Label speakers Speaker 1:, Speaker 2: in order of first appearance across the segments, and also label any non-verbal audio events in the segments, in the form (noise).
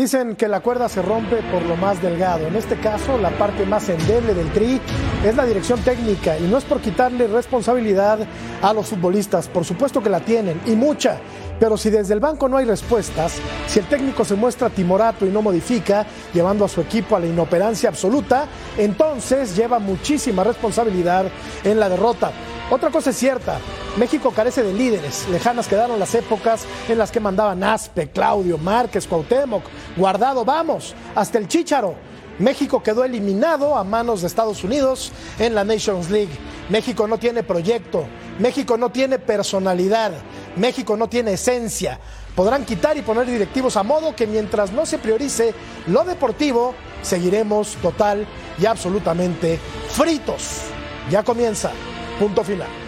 Speaker 1: Dicen que la cuerda se rompe por lo más delgado. En este caso, la parte más endeble del tri es la dirección técnica y no es por quitarle responsabilidad a los futbolistas, por supuesto que la tienen y mucha, pero si desde el banco no hay respuestas, si el técnico se muestra timorato y no modifica, llevando a su equipo a la inoperancia absoluta, entonces lleva muchísima responsabilidad en la derrota. Otra cosa es cierta, México carece de líderes. Lejanas quedaron las épocas en las que mandaban Aspe, Claudio, Márquez, Cuauhtémoc, Guardado, vamos, hasta el Chícharo. México quedó eliminado a manos de Estados Unidos en la Nations League. México no tiene proyecto, México no tiene personalidad, México no tiene esencia. Podrán quitar y poner directivos a modo que mientras no se priorice lo deportivo, seguiremos total y absolutamente fritos. Ya comienza. Punto final.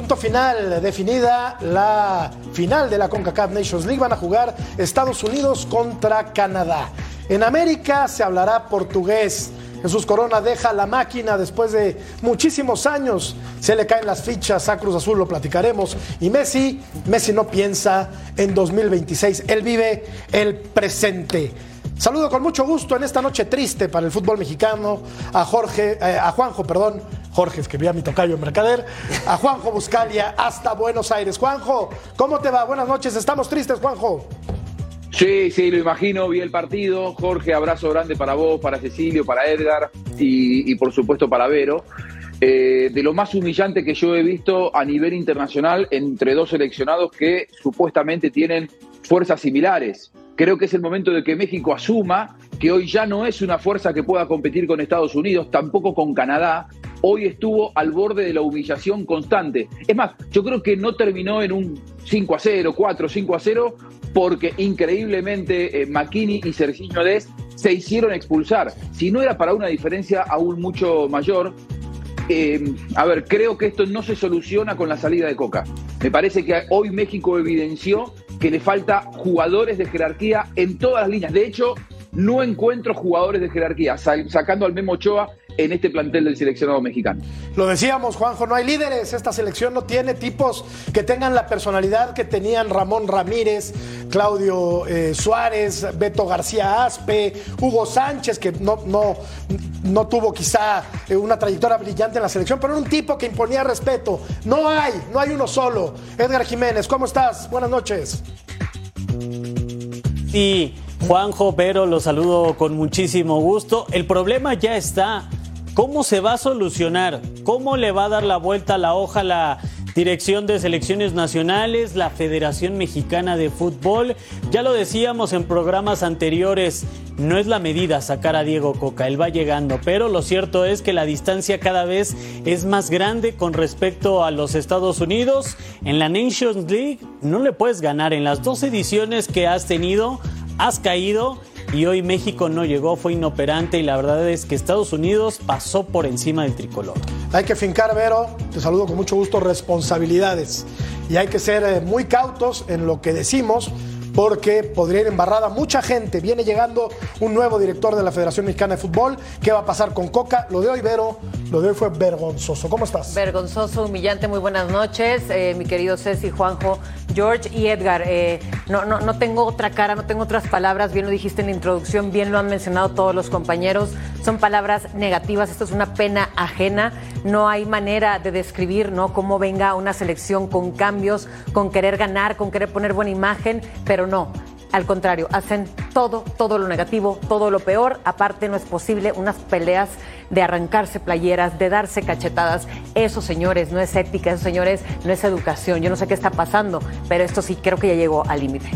Speaker 1: Punto final definida la final de la CONCACAF Nations League van a jugar Estados Unidos contra Canadá. En América se hablará portugués. Jesús Corona deja la máquina después de muchísimos años. Se le caen las fichas a Cruz Azul, lo platicaremos. Y Messi, Messi no piensa en 2026, él vive el presente. Saludo con mucho gusto en esta noche triste para el fútbol mexicano a Jorge, eh, a Juanjo, perdón, Jorge, que vi a mi tocayo en Mercader, a Juanjo Buscalia hasta Buenos Aires. Juanjo, ¿cómo te va? Buenas noches, estamos tristes, Juanjo.
Speaker 2: Sí, sí, lo imagino, vi el partido. Jorge, abrazo grande para vos, para Cecilio, para Edgar y, y por supuesto para Vero. Eh, de lo más humillante que yo he visto a nivel internacional entre dos seleccionados que supuestamente tienen fuerzas similares. Creo que es el momento de que México asuma que hoy ya no es una fuerza que pueda competir con Estados Unidos, tampoco con Canadá. Hoy estuvo al borde de la humillación constante. Es más, yo creo que no terminó en un 5 a 0, 4, 5 a 0, porque increíblemente eh, McKinney y Serginho Dez se hicieron expulsar. Si no era para una diferencia aún mucho mayor, eh, a ver, creo que esto no se soluciona con la salida de Coca. Me parece que hoy México evidenció que le falta jugadores de jerarquía en todas las líneas. De hecho, no encuentro jugadores de jerarquía, sacando al Memo Ochoa en este plantel del seleccionado mexicano.
Speaker 1: Lo decíamos, Juanjo, no hay líderes. Esta selección no tiene tipos que tengan la personalidad que tenían Ramón Ramírez, Claudio eh, Suárez, Beto García Aspe, Hugo Sánchez, que no, no, no tuvo quizá eh, una trayectoria brillante en la selección, pero era un tipo que imponía respeto. No hay, no hay uno solo. Edgar Jiménez, ¿cómo estás? Buenas noches.
Speaker 3: Sí, Juanjo, pero lo saludo con muchísimo gusto. El problema ya está. ¿Cómo se va a solucionar? ¿Cómo le va a dar la vuelta a la hoja la Dirección de Selecciones Nacionales, la Federación Mexicana de Fútbol? Ya lo decíamos en programas anteriores, no es la medida sacar a Diego Coca, él va llegando, pero lo cierto es que la distancia cada vez es más grande con respecto a los Estados Unidos. En la Nations League no le puedes ganar, en las dos ediciones que has tenido has caído y hoy México no llegó, fue inoperante y la verdad es que Estados Unidos pasó por encima del tricolor.
Speaker 1: Hay que fincar, Vero, te saludo con mucho gusto, responsabilidades. Y hay que ser eh, muy cautos en lo que decimos porque podría ir embarrada mucha gente. Viene llegando un nuevo director de la Federación Mexicana de Fútbol. ¿Qué va a pasar con Coca? Lo de hoy, Vero, Lo de hoy fue vergonzoso. ¿Cómo estás?
Speaker 4: Vergonzoso, humillante. Muy buenas noches, eh, mi querido Ceci, Juanjo, George y Edgar. Eh, no, no, no tengo otra cara, no tengo otras palabras. Bien lo dijiste en la introducción, bien lo han mencionado todos los compañeros. Son palabras negativas. Esto es una pena ajena. No hay manera de describir ¿no? cómo venga una selección con cambios, con querer ganar, con querer poner buena imagen, pero no. Al contrario, hacen todo, todo lo negativo, todo lo peor. Aparte, no es posible unas peleas de arrancarse playeras, de darse cachetadas. Eso, señores, no es ética, eso, señores, no es educación. Yo no sé qué está pasando, pero esto sí creo que ya llegó al límite.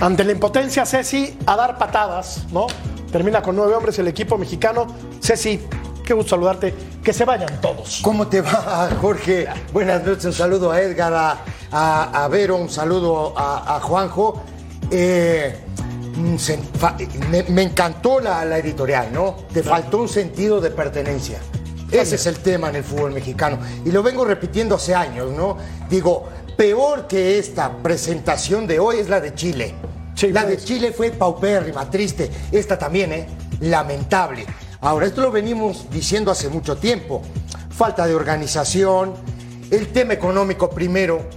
Speaker 1: Ante la impotencia, Ceci, a dar patadas, ¿no? Termina con nueve hombres el equipo mexicano. Ceci, qué gusto saludarte. Que se vayan todos.
Speaker 5: ¿Cómo te va, Jorge? Buenas noches, un saludo a Edgar, a, a, a Vero, un saludo a, a Juanjo. Eh, mm, se- me, me encantó la, la editorial, ¿no? Te faltó un sentido de pertenencia. Ese es el tema en el fútbol mexicano. Y lo vengo repitiendo hace años, ¿no? Digo, peor que esta presentación de hoy es la de Chile.
Speaker 1: Sí,
Speaker 5: la de
Speaker 1: pues.
Speaker 5: Chile fue paupérrima, triste. Esta también, ¿eh? Lamentable. Ahora, esto lo venimos diciendo hace mucho tiempo. Falta de organización, el tema económico primero,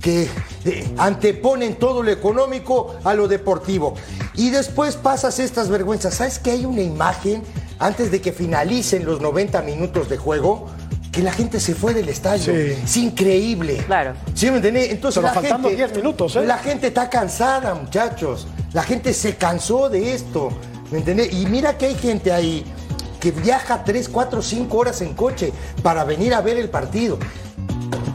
Speaker 5: que eh, anteponen todo lo económico a lo deportivo. Y después pasas estas vergüenzas. ¿Sabes que hay una imagen antes de que finalicen los 90 minutos de juego? Que la gente se fue del estadio.
Speaker 1: Sí.
Speaker 5: Es increíble.
Speaker 4: Claro.
Speaker 5: ¿Sí me entendés? Entonces
Speaker 1: Pero
Speaker 5: la
Speaker 1: faltando
Speaker 5: gente,
Speaker 1: 10 minutos, ¿eh?
Speaker 5: La gente está cansada, muchachos. La gente se cansó de esto. ¿Me entendés? Y mira que hay gente ahí que viaja 3, 4, 5 horas en coche para venir a ver el partido.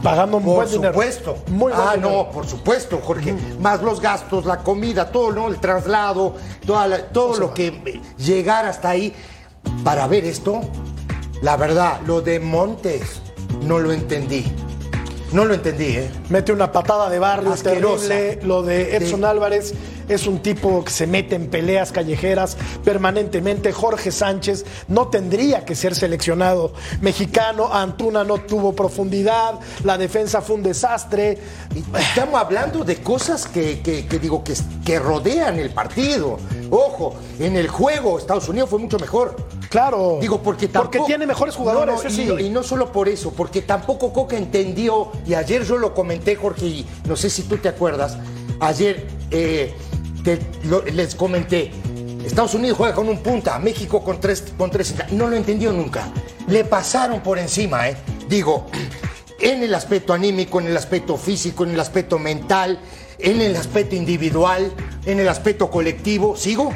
Speaker 1: Pagando un
Speaker 5: Por
Speaker 1: buen dinero.
Speaker 5: supuesto.
Speaker 1: Muy
Speaker 5: ah,
Speaker 1: dinero.
Speaker 5: no, por supuesto, Jorge. Más los gastos, la comida, todo, ¿no? El traslado, toda la- todo lo que eh, llegar hasta ahí para ver esto. La verdad, lo de Montes no lo entendí. No lo entendí, ¿eh?
Speaker 1: Mete una patada de barrio
Speaker 5: Asquerosa.
Speaker 1: terrible. Lo de Edson. Álvarez es un tipo que se mete en peleas callejeras permanentemente. Jorge Sánchez no tendría que ser seleccionado mexicano. Antuna no tuvo profundidad. La defensa fue un desastre.
Speaker 5: Estamos hablando de cosas que, que- que digo que, que rodean el partido. Ojo, en el juego Estados Unidos fue mucho mejor.
Speaker 1: Claro.
Speaker 5: Digo, porque tampoco.
Speaker 1: tiene mejores jugadores.
Speaker 5: No, no,
Speaker 1: ese
Speaker 5: y,
Speaker 1: sí.
Speaker 5: y no solo por eso, porque tampoco Coca entendió, y ayer yo lo comenté, Jorge, y no sé si tú te acuerdas, ayer eh, te- lo- les comenté. Estados Unidos juega con un punta, México con tres, con tres. No lo entendió nunca. Le pasaron por encima, ¿eh? Digo, (clears throat) en el aspecto anímico, en el aspecto físico, en el aspecto mental, en el aspecto individual, en el aspecto colectivo. ¿Sigo?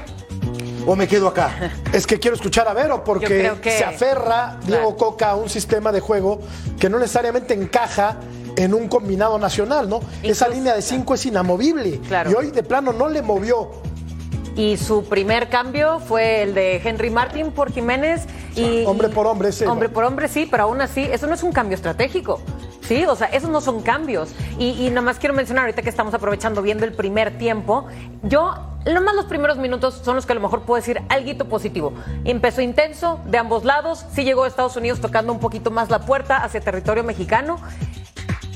Speaker 5: ¿O me quedo acá? (laughs)
Speaker 1: Es que quiero escuchar a Vero porque
Speaker 4: que-
Speaker 1: se aferra Diego
Speaker 4: Claro.
Speaker 1: Coca a un sistema de juego que no necesariamente encaja en un combinado nacional, ¿no? Esa línea de cinco es inamovible.
Speaker 4: Claro.
Speaker 1: Y hoy de plano no le movió.
Speaker 4: Y su primer cambio fue el de Henry Martin por Jiménez. Y,
Speaker 1: Hombre por hombre, ese,
Speaker 4: Hombre por hombre, sí, pero aún así, eso no es un cambio estratégico. Sí, o sea, esos no son cambios. Y, y nada más quiero mencionar, ahorita que estamos aprovechando viendo el primer tiempo, yo, lo más los primeros minutos son los que a lo mejor puedo decir algo positivo. Empezó intenso de ambos lados, sí llegó a Estados Unidos tocando un poquito más la puerta hacia territorio mexicano.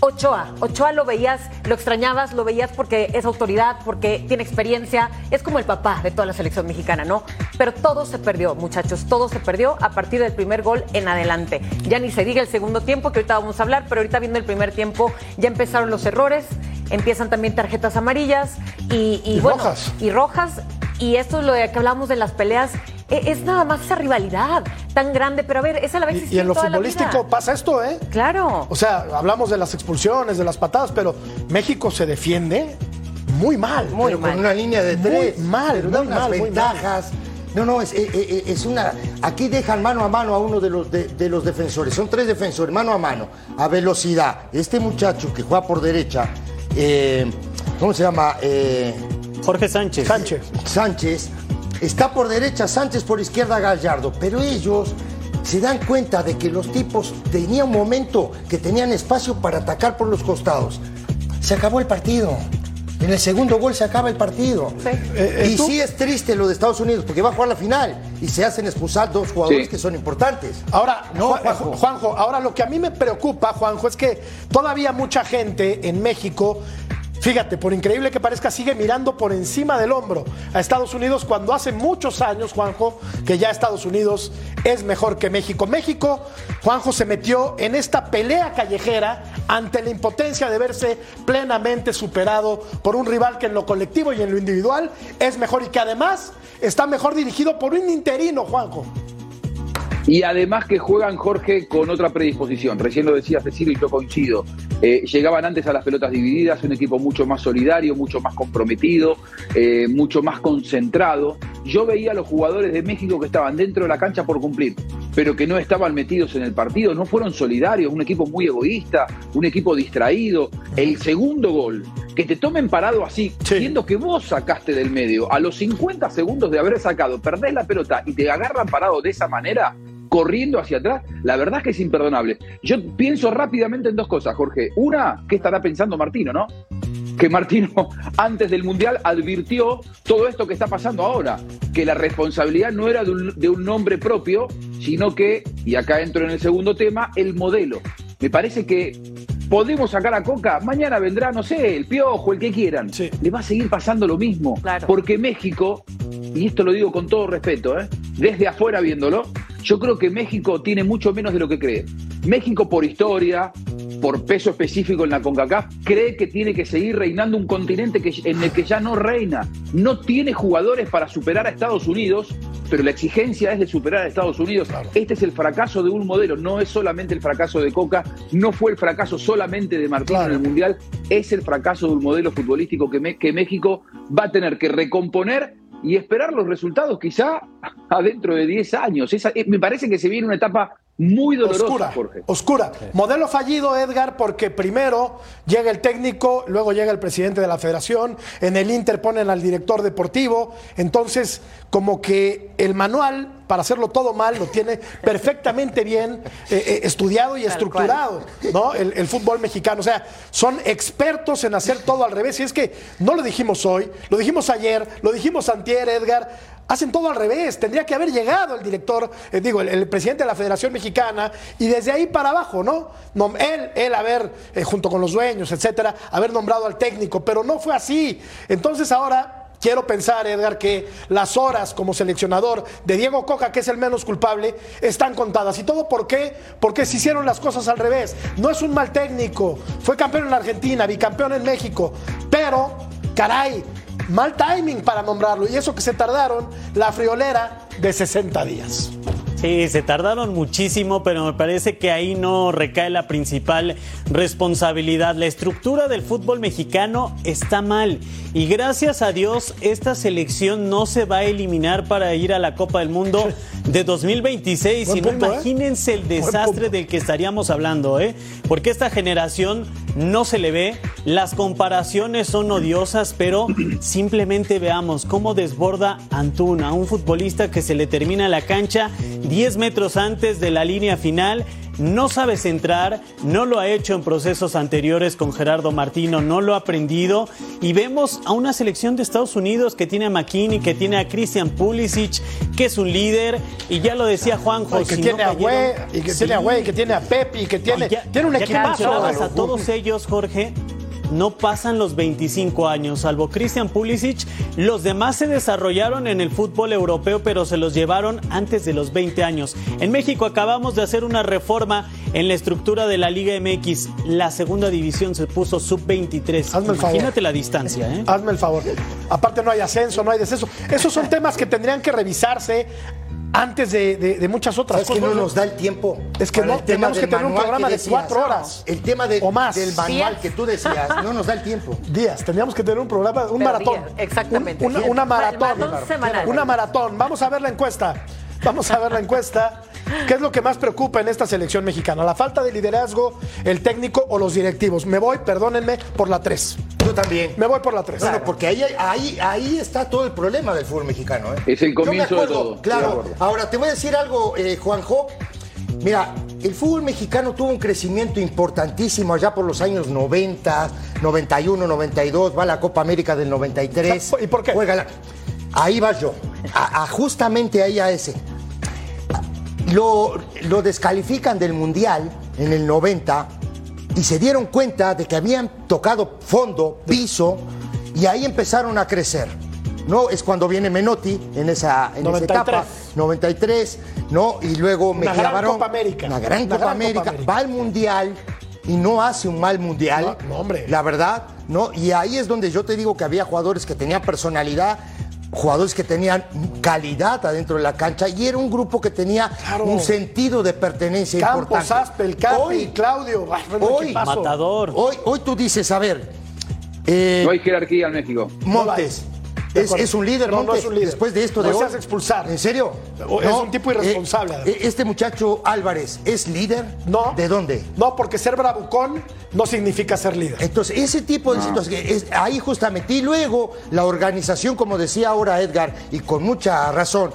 Speaker 4: Ochoa, Ochoa lo veías, lo extrañabas, lo veías porque es autoridad, porque tiene experiencia, es como el papá de toda la selección mexicana, ¿no? Pero todo se perdió, muchachos, todo se perdió a partir del primer gol en adelante. Ya ni se diga el segundo tiempo, que ahorita vamos a hablar, pero ahorita viendo el primer tiempo ya empezaron los errores, empiezan también tarjetas amarillas y, y
Speaker 1: Y
Speaker 4: bueno,
Speaker 1: rojas.
Speaker 4: y rojas. Y esto es lo de que hablamos de las peleas, e- es nada más esa rivalidad tan grande, pero a ver, esa la va a
Speaker 1: Y,
Speaker 4: existir
Speaker 1: y en lo
Speaker 4: toda
Speaker 1: futbolístico pasa esto, ¿eh?
Speaker 4: Claro.
Speaker 1: O sea, hablamos de las expulsiones, de las patadas, pero México se defiende muy mal.
Speaker 4: Muy
Speaker 5: pero
Speaker 4: mal.
Speaker 5: con una línea de
Speaker 1: Muy
Speaker 5: tres.
Speaker 1: mal,
Speaker 5: pero da
Speaker 1: muy
Speaker 5: unas
Speaker 1: mal, muy
Speaker 5: ventajas. No, no, es, eh, eh, es una. Aquí dejan mano a mano a uno de los, de, de los defensores. Son tres defensores, mano a mano, a velocidad. Este muchacho que juega por derecha, eh, ¿cómo se llama? Eh,
Speaker 3: Jorge Sánchez.
Speaker 1: Sánchez.
Speaker 5: Sánchez. Está por derecha Sánchez, por izquierda Gallardo. Pero ellos se dan cuenta de que los tipos tenían un momento que tenían espacio para atacar por los costados. Se acabó el partido. En el segundo gol se acaba el partido.
Speaker 4: Sí.
Speaker 1: Eh,
Speaker 5: y
Speaker 1: ¿tú?
Speaker 5: sí es triste lo de Estados Unidos, porque va a jugar la final y se hacen expulsar dos jugadores
Speaker 2: Sí.
Speaker 5: que son importantes.
Speaker 1: Ahora,
Speaker 5: No,
Speaker 1: Juan-
Speaker 5: Juanjo.
Speaker 1: Juanjo, ahora lo que a mí me preocupa, Juanjo, es que todavía mucha gente en México Fíjate, por increíble que parezca, sigue mirando por encima del hombro a Estados Unidos cuando hace muchos años, Juanjo, que ya Estados Unidos es mejor que México. México, Juanjo, se metió en esta pelea callejera ante la impotencia de verse plenamente superado por un rival que en lo colectivo y en lo individual es mejor y que además está mejor dirigido por un interino, Juanjo.
Speaker 2: Y además que juegan, Jorge, con otra predisposición. Recién lo decía Cecilio y yo coincido. Eh, llegaban antes a las pelotas divididas, un equipo mucho más solidario, mucho más comprometido, eh, mucho más concentrado. Yo veía a los jugadores de México que estaban dentro de la cancha por cumplir, pero que no estaban metidos en el partido, no fueron solidarios, un equipo muy egoísta, un equipo distraído. El segundo gol, que te tomen parado así, siendo que vos sacaste del medio, a los 50 segundos de haber sacado, perdés la pelota y te agarran parado de esa manera, corriendo hacia atrás, la verdad es que es imperdonable. Yo pienso rápidamente en dos cosas, Jorge. Una, ¿qué estará pensando Martino, no? Que Martino (laughs) antes del Mundial advirtió todo esto que está pasando ahora, que la responsabilidad no era de un, de un nombre propio, sino que, y acá entro en el segundo tema, el modelo. Me parece que podemos sacar a Coca, mañana vendrá, no sé, el piojo, el que quieran. Le va a seguir pasando lo mismo. Porque México, y esto lo digo con todo respeto, ¿eh? desde afuera viéndolo, yo creo que México tiene mucho menos de lo que cree. México por historia, por peso específico en la CONCACAF, cree que tiene que seguir reinando un continente que, en el que ya no reina. No tiene jugadores para superar a Estados Unidos, pero la exigencia es de superar a Estados Unidos. Este es el fracaso de un modelo, no es solamente el fracaso de Coca, no fue el fracaso solamente de Martino en el Mundial, es el fracaso de un modelo futbolístico que, que México va a tener que recomponer y esperar los resultados quizá (laughs) adentro de 10 años. Esa, eh, me parece que se viene una etapa muy dolorosa,
Speaker 1: oscura,
Speaker 2: Jorge.
Speaker 1: Oscura. Modelo fallido, Edgar, porque primero llega el técnico, luego llega el presidente de la federación, en el Inter ponen al director deportivo, entonces como que el manual para hacerlo todo mal lo tiene perfectamente bien eh, eh, estudiado y estructurado, ¿no? El, el, fútbol mexicano, o sea, son expertos en hacer todo al revés, y es que no lo dijimos hoy, lo dijimos ayer, lo dijimos antier, Edgar, hacen todo al revés. Tendría que haber llegado el director, eh, digo, el, presidente de la Federación Mexicana y desde ahí para abajo, ¿no? no él, él haber, eh, junto con los dueños, etcétera, haber nombrado al técnico, pero no fue así. Entonces ahora. Quiero pensar, Edgar, que las horas como seleccionador de Diego Coca, que es el menos culpable, están contadas. ¿Y todo por qué? Porque se hicieron las cosas al revés. No es un mal técnico. Fue campeón en Argentina, bicampeón en México. Pero, caray, mal timing para nombrarlo. Y eso que se tardaron la friolera de 60 días.
Speaker 3: Sí, se tardaron muchísimo, pero me parece que ahí no recae la principal responsabilidad. La estructura del fútbol mexicano está mal y gracias a Dios esta selección no se va a eliminar para ir a la Copa del Mundo de 2026. Si no, ¿eh? imagínense el desastre del que estaríamos hablando, ¿eh? Porque esta generación no se le ve, las comparaciones son odiosas, pero simplemente veamos cómo desborda Antuna, un futbolista que se le termina la cancha 10 metros antes de la línea final no sabe centrar, no lo ha hecho en procesos anteriores con Gerardo Martino, no lo ha aprendido y vemos a una selección de Estados Unidos que tiene a McKinney, que tiene a Christian Pulisic, que es un líder y ya lo decía Juanjo.
Speaker 1: Y que tiene a Güey, y que tiene a Güey, que tiene a Pepe, que tiene, tiene un equipo.
Speaker 3: a todos ellos, Jorge, no pasan los 25 años, salvo Christian Pulisic. Los demás se desarrollaron en el fútbol europeo, pero se los llevaron antes de los 20 años. En México acabamos de hacer una reforma en la estructura de la Liga MX. La segunda división se puso sub-23. Hazme el favor. Imagínate la distancia. ¿eh?
Speaker 1: Hazme el favor. Aparte no hay ascenso, no hay descenso. Esos son temas que tendrían que revisarse antes de, muchas otras
Speaker 5: cosas. Es que no nos da el tiempo.
Speaker 1: Es que no, tenemos que tener un programa de cuatro horas.
Speaker 5: El tema de, o más. del manual que tú decías, no nos da el tiempo.
Speaker 1: Días, tendríamos que tener un programa, un maratón.
Speaker 4: exactamente.
Speaker 1: una, maratón. Una maratón. Vamos a ver la encuesta. Vamos a ver la encuesta. ¿Qué es lo que más preocupa en esta selección mexicana? ¿La falta de liderazgo, el técnico o los directivos? Me voy, perdónenme, por la 3.
Speaker 5: Yo también.
Speaker 1: Me voy por la 3.
Speaker 5: Bueno, porque ahí, ahí, ahí está todo el problema del fútbol mexicano. ¿eh?
Speaker 2: Es el comienzo de todo.
Speaker 5: Claro. Ahora, te voy a decir algo, eh, Juanjo. Mira, el fútbol mexicano tuvo un crecimiento importantísimo allá por los años 90, 91, 92, va a la Copa América del 93.
Speaker 1: ¿Y por qué?
Speaker 5: Ahí va yo, justamente ahí a ese. Lo, lo descalifican del Mundial en el 90 y se dieron cuenta de que habían tocado fondo, piso, y ahí empezaron a crecer. ¿no? Es cuando viene Menotti en esa, en esa
Speaker 1: 93.
Speaker 5: etapa, 93, ¿no? Y luego
Speaker 1: Una
Speaker 5: Mejía
Speaker 1: gran
Speaker 5: Barón,
Speaker 1: Copa América.
Speaker 5: Una gran
Speaker 1: Una
Speaker 5: Copa
Speaker 1: gran Copa
Speaker 5: América,
Speaker 1: América.
Speaker 5: va al Mundial y no hace un mal Mundial.
Speaker 1: No, no, hombre.
Speaker 5: La verdad, ¿no? Y ahí es donde yo te digo que había jugadores que tenían personalidad, jugadores que tenían calidad adentro de la cancha y era un grupo que tenía
Speaker 1: Claro.
Speaker 5: un sentido de pertenencia
Speaker 1: Campos,
Speaker 5: importante.
Speaker 1: Aspe, el Capi,
Speaker 5: Hoy-
Speaker 1: Claudio.
Speaker 5: hoy-.
Speaker 3: Matador.
Speaker 5: Hoy, hoy tú dices, a ver, eh,
Speaker 2: No hay jerarquía en México.
Speaker 5: Montes. Es, es un líder,
Speaker 1: No, no
Speaker 5: Montes,
Speaker 1: es un líder.
Speaker 5: después de esto de
Speaker 1: No
Speaker 5: hoy.
Speaker 1: expulsar.
Speaker 5: ¿En serio?
Speaker 1: O- es un tipo irresponsable,
Speaker 5: Eh, eh, este muchacho Álvarez, ¿es líder?
Speaker 1: No.
Speaker 5: ¿De dónde?
Speaker 1: No, porque ser bravucón no significa ser líder.
Speaker 5: Entonces, ese tipo de situaciones, es- ahí justamente, y luego la organización, como decía ahora Edgar, y con mucha razón,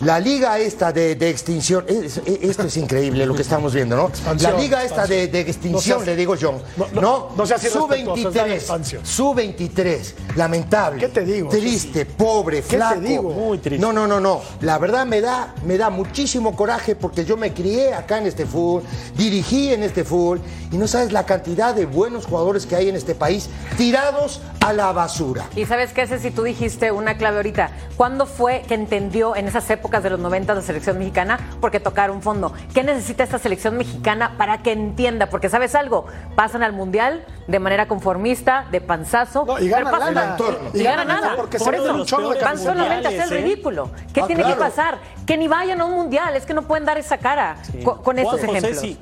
Speaker 5: la liga esta de, de extinción, es- es- esto es increíble lo que estamos viendo, ¿no?
Speaker 1: Expansión,
Speaker 5: la liga esta de, de extinción,
Speaker 1: No seas-
Speaker 5: le digo yo,
Speaker 1: no,
Speaker 5: ¿no?
Speaker 1: no, la
Speaker 5: Sub-23,
Speaker 1: expansión.
Speaker 5: sub-23, lamentable.
Speaker 1: ¿Qué te digo?
Speaker 5: Triste, pobre,
Speaker 1: ¿Qué te
Speaker 5: flaco.
Speaker 1: digo?
Speaker 3: Muy triste.
Speaker 5: No, no, no, no. La verdad me da, me da muchísimo coraje porque yo me crié acá en este fútbol, dirigí en este fútbol y no sabes la cantidad de buenos jugadores que hay en este país tirados a la basura.
Speaker 4: Y sabes qué, si tú dijiste una clave ahorita. ¿Cuándo fue que entendió en esas épocas de los 90 la selección mexicana? Porque tocaron fondo. ¿Qué necesita esta selección mexicana para que entienda? Porque sabes algo, pasan al mundial de manera conformista, de panzazo.
Speaker 1: No, y ganan
Speaker 4: pero pasan-
Speaker 1: lana.
Speaker 5: entorno.
Speaker 4: Y ganan nada.
Speaker 1: porque
Speaker 4: Por
Speaker 1: se
Speaker 4: eso,
Speaker 1: un chorro de
Speaker 4: van solamente a hacer
Speaker 3: ¿eh?
Speaker 4: ridículo. ¿Qué
Speaker 5: Ah,
Speaker 4: tiene
Speaker 5: claro.
Speaker 4: que pasar? Que ni vayan a un mundial. Es que no pueden dar esa cara co- con, estos
Speaker 3: José,
Speaker 4: ejemplos.
Speaker 3: sí.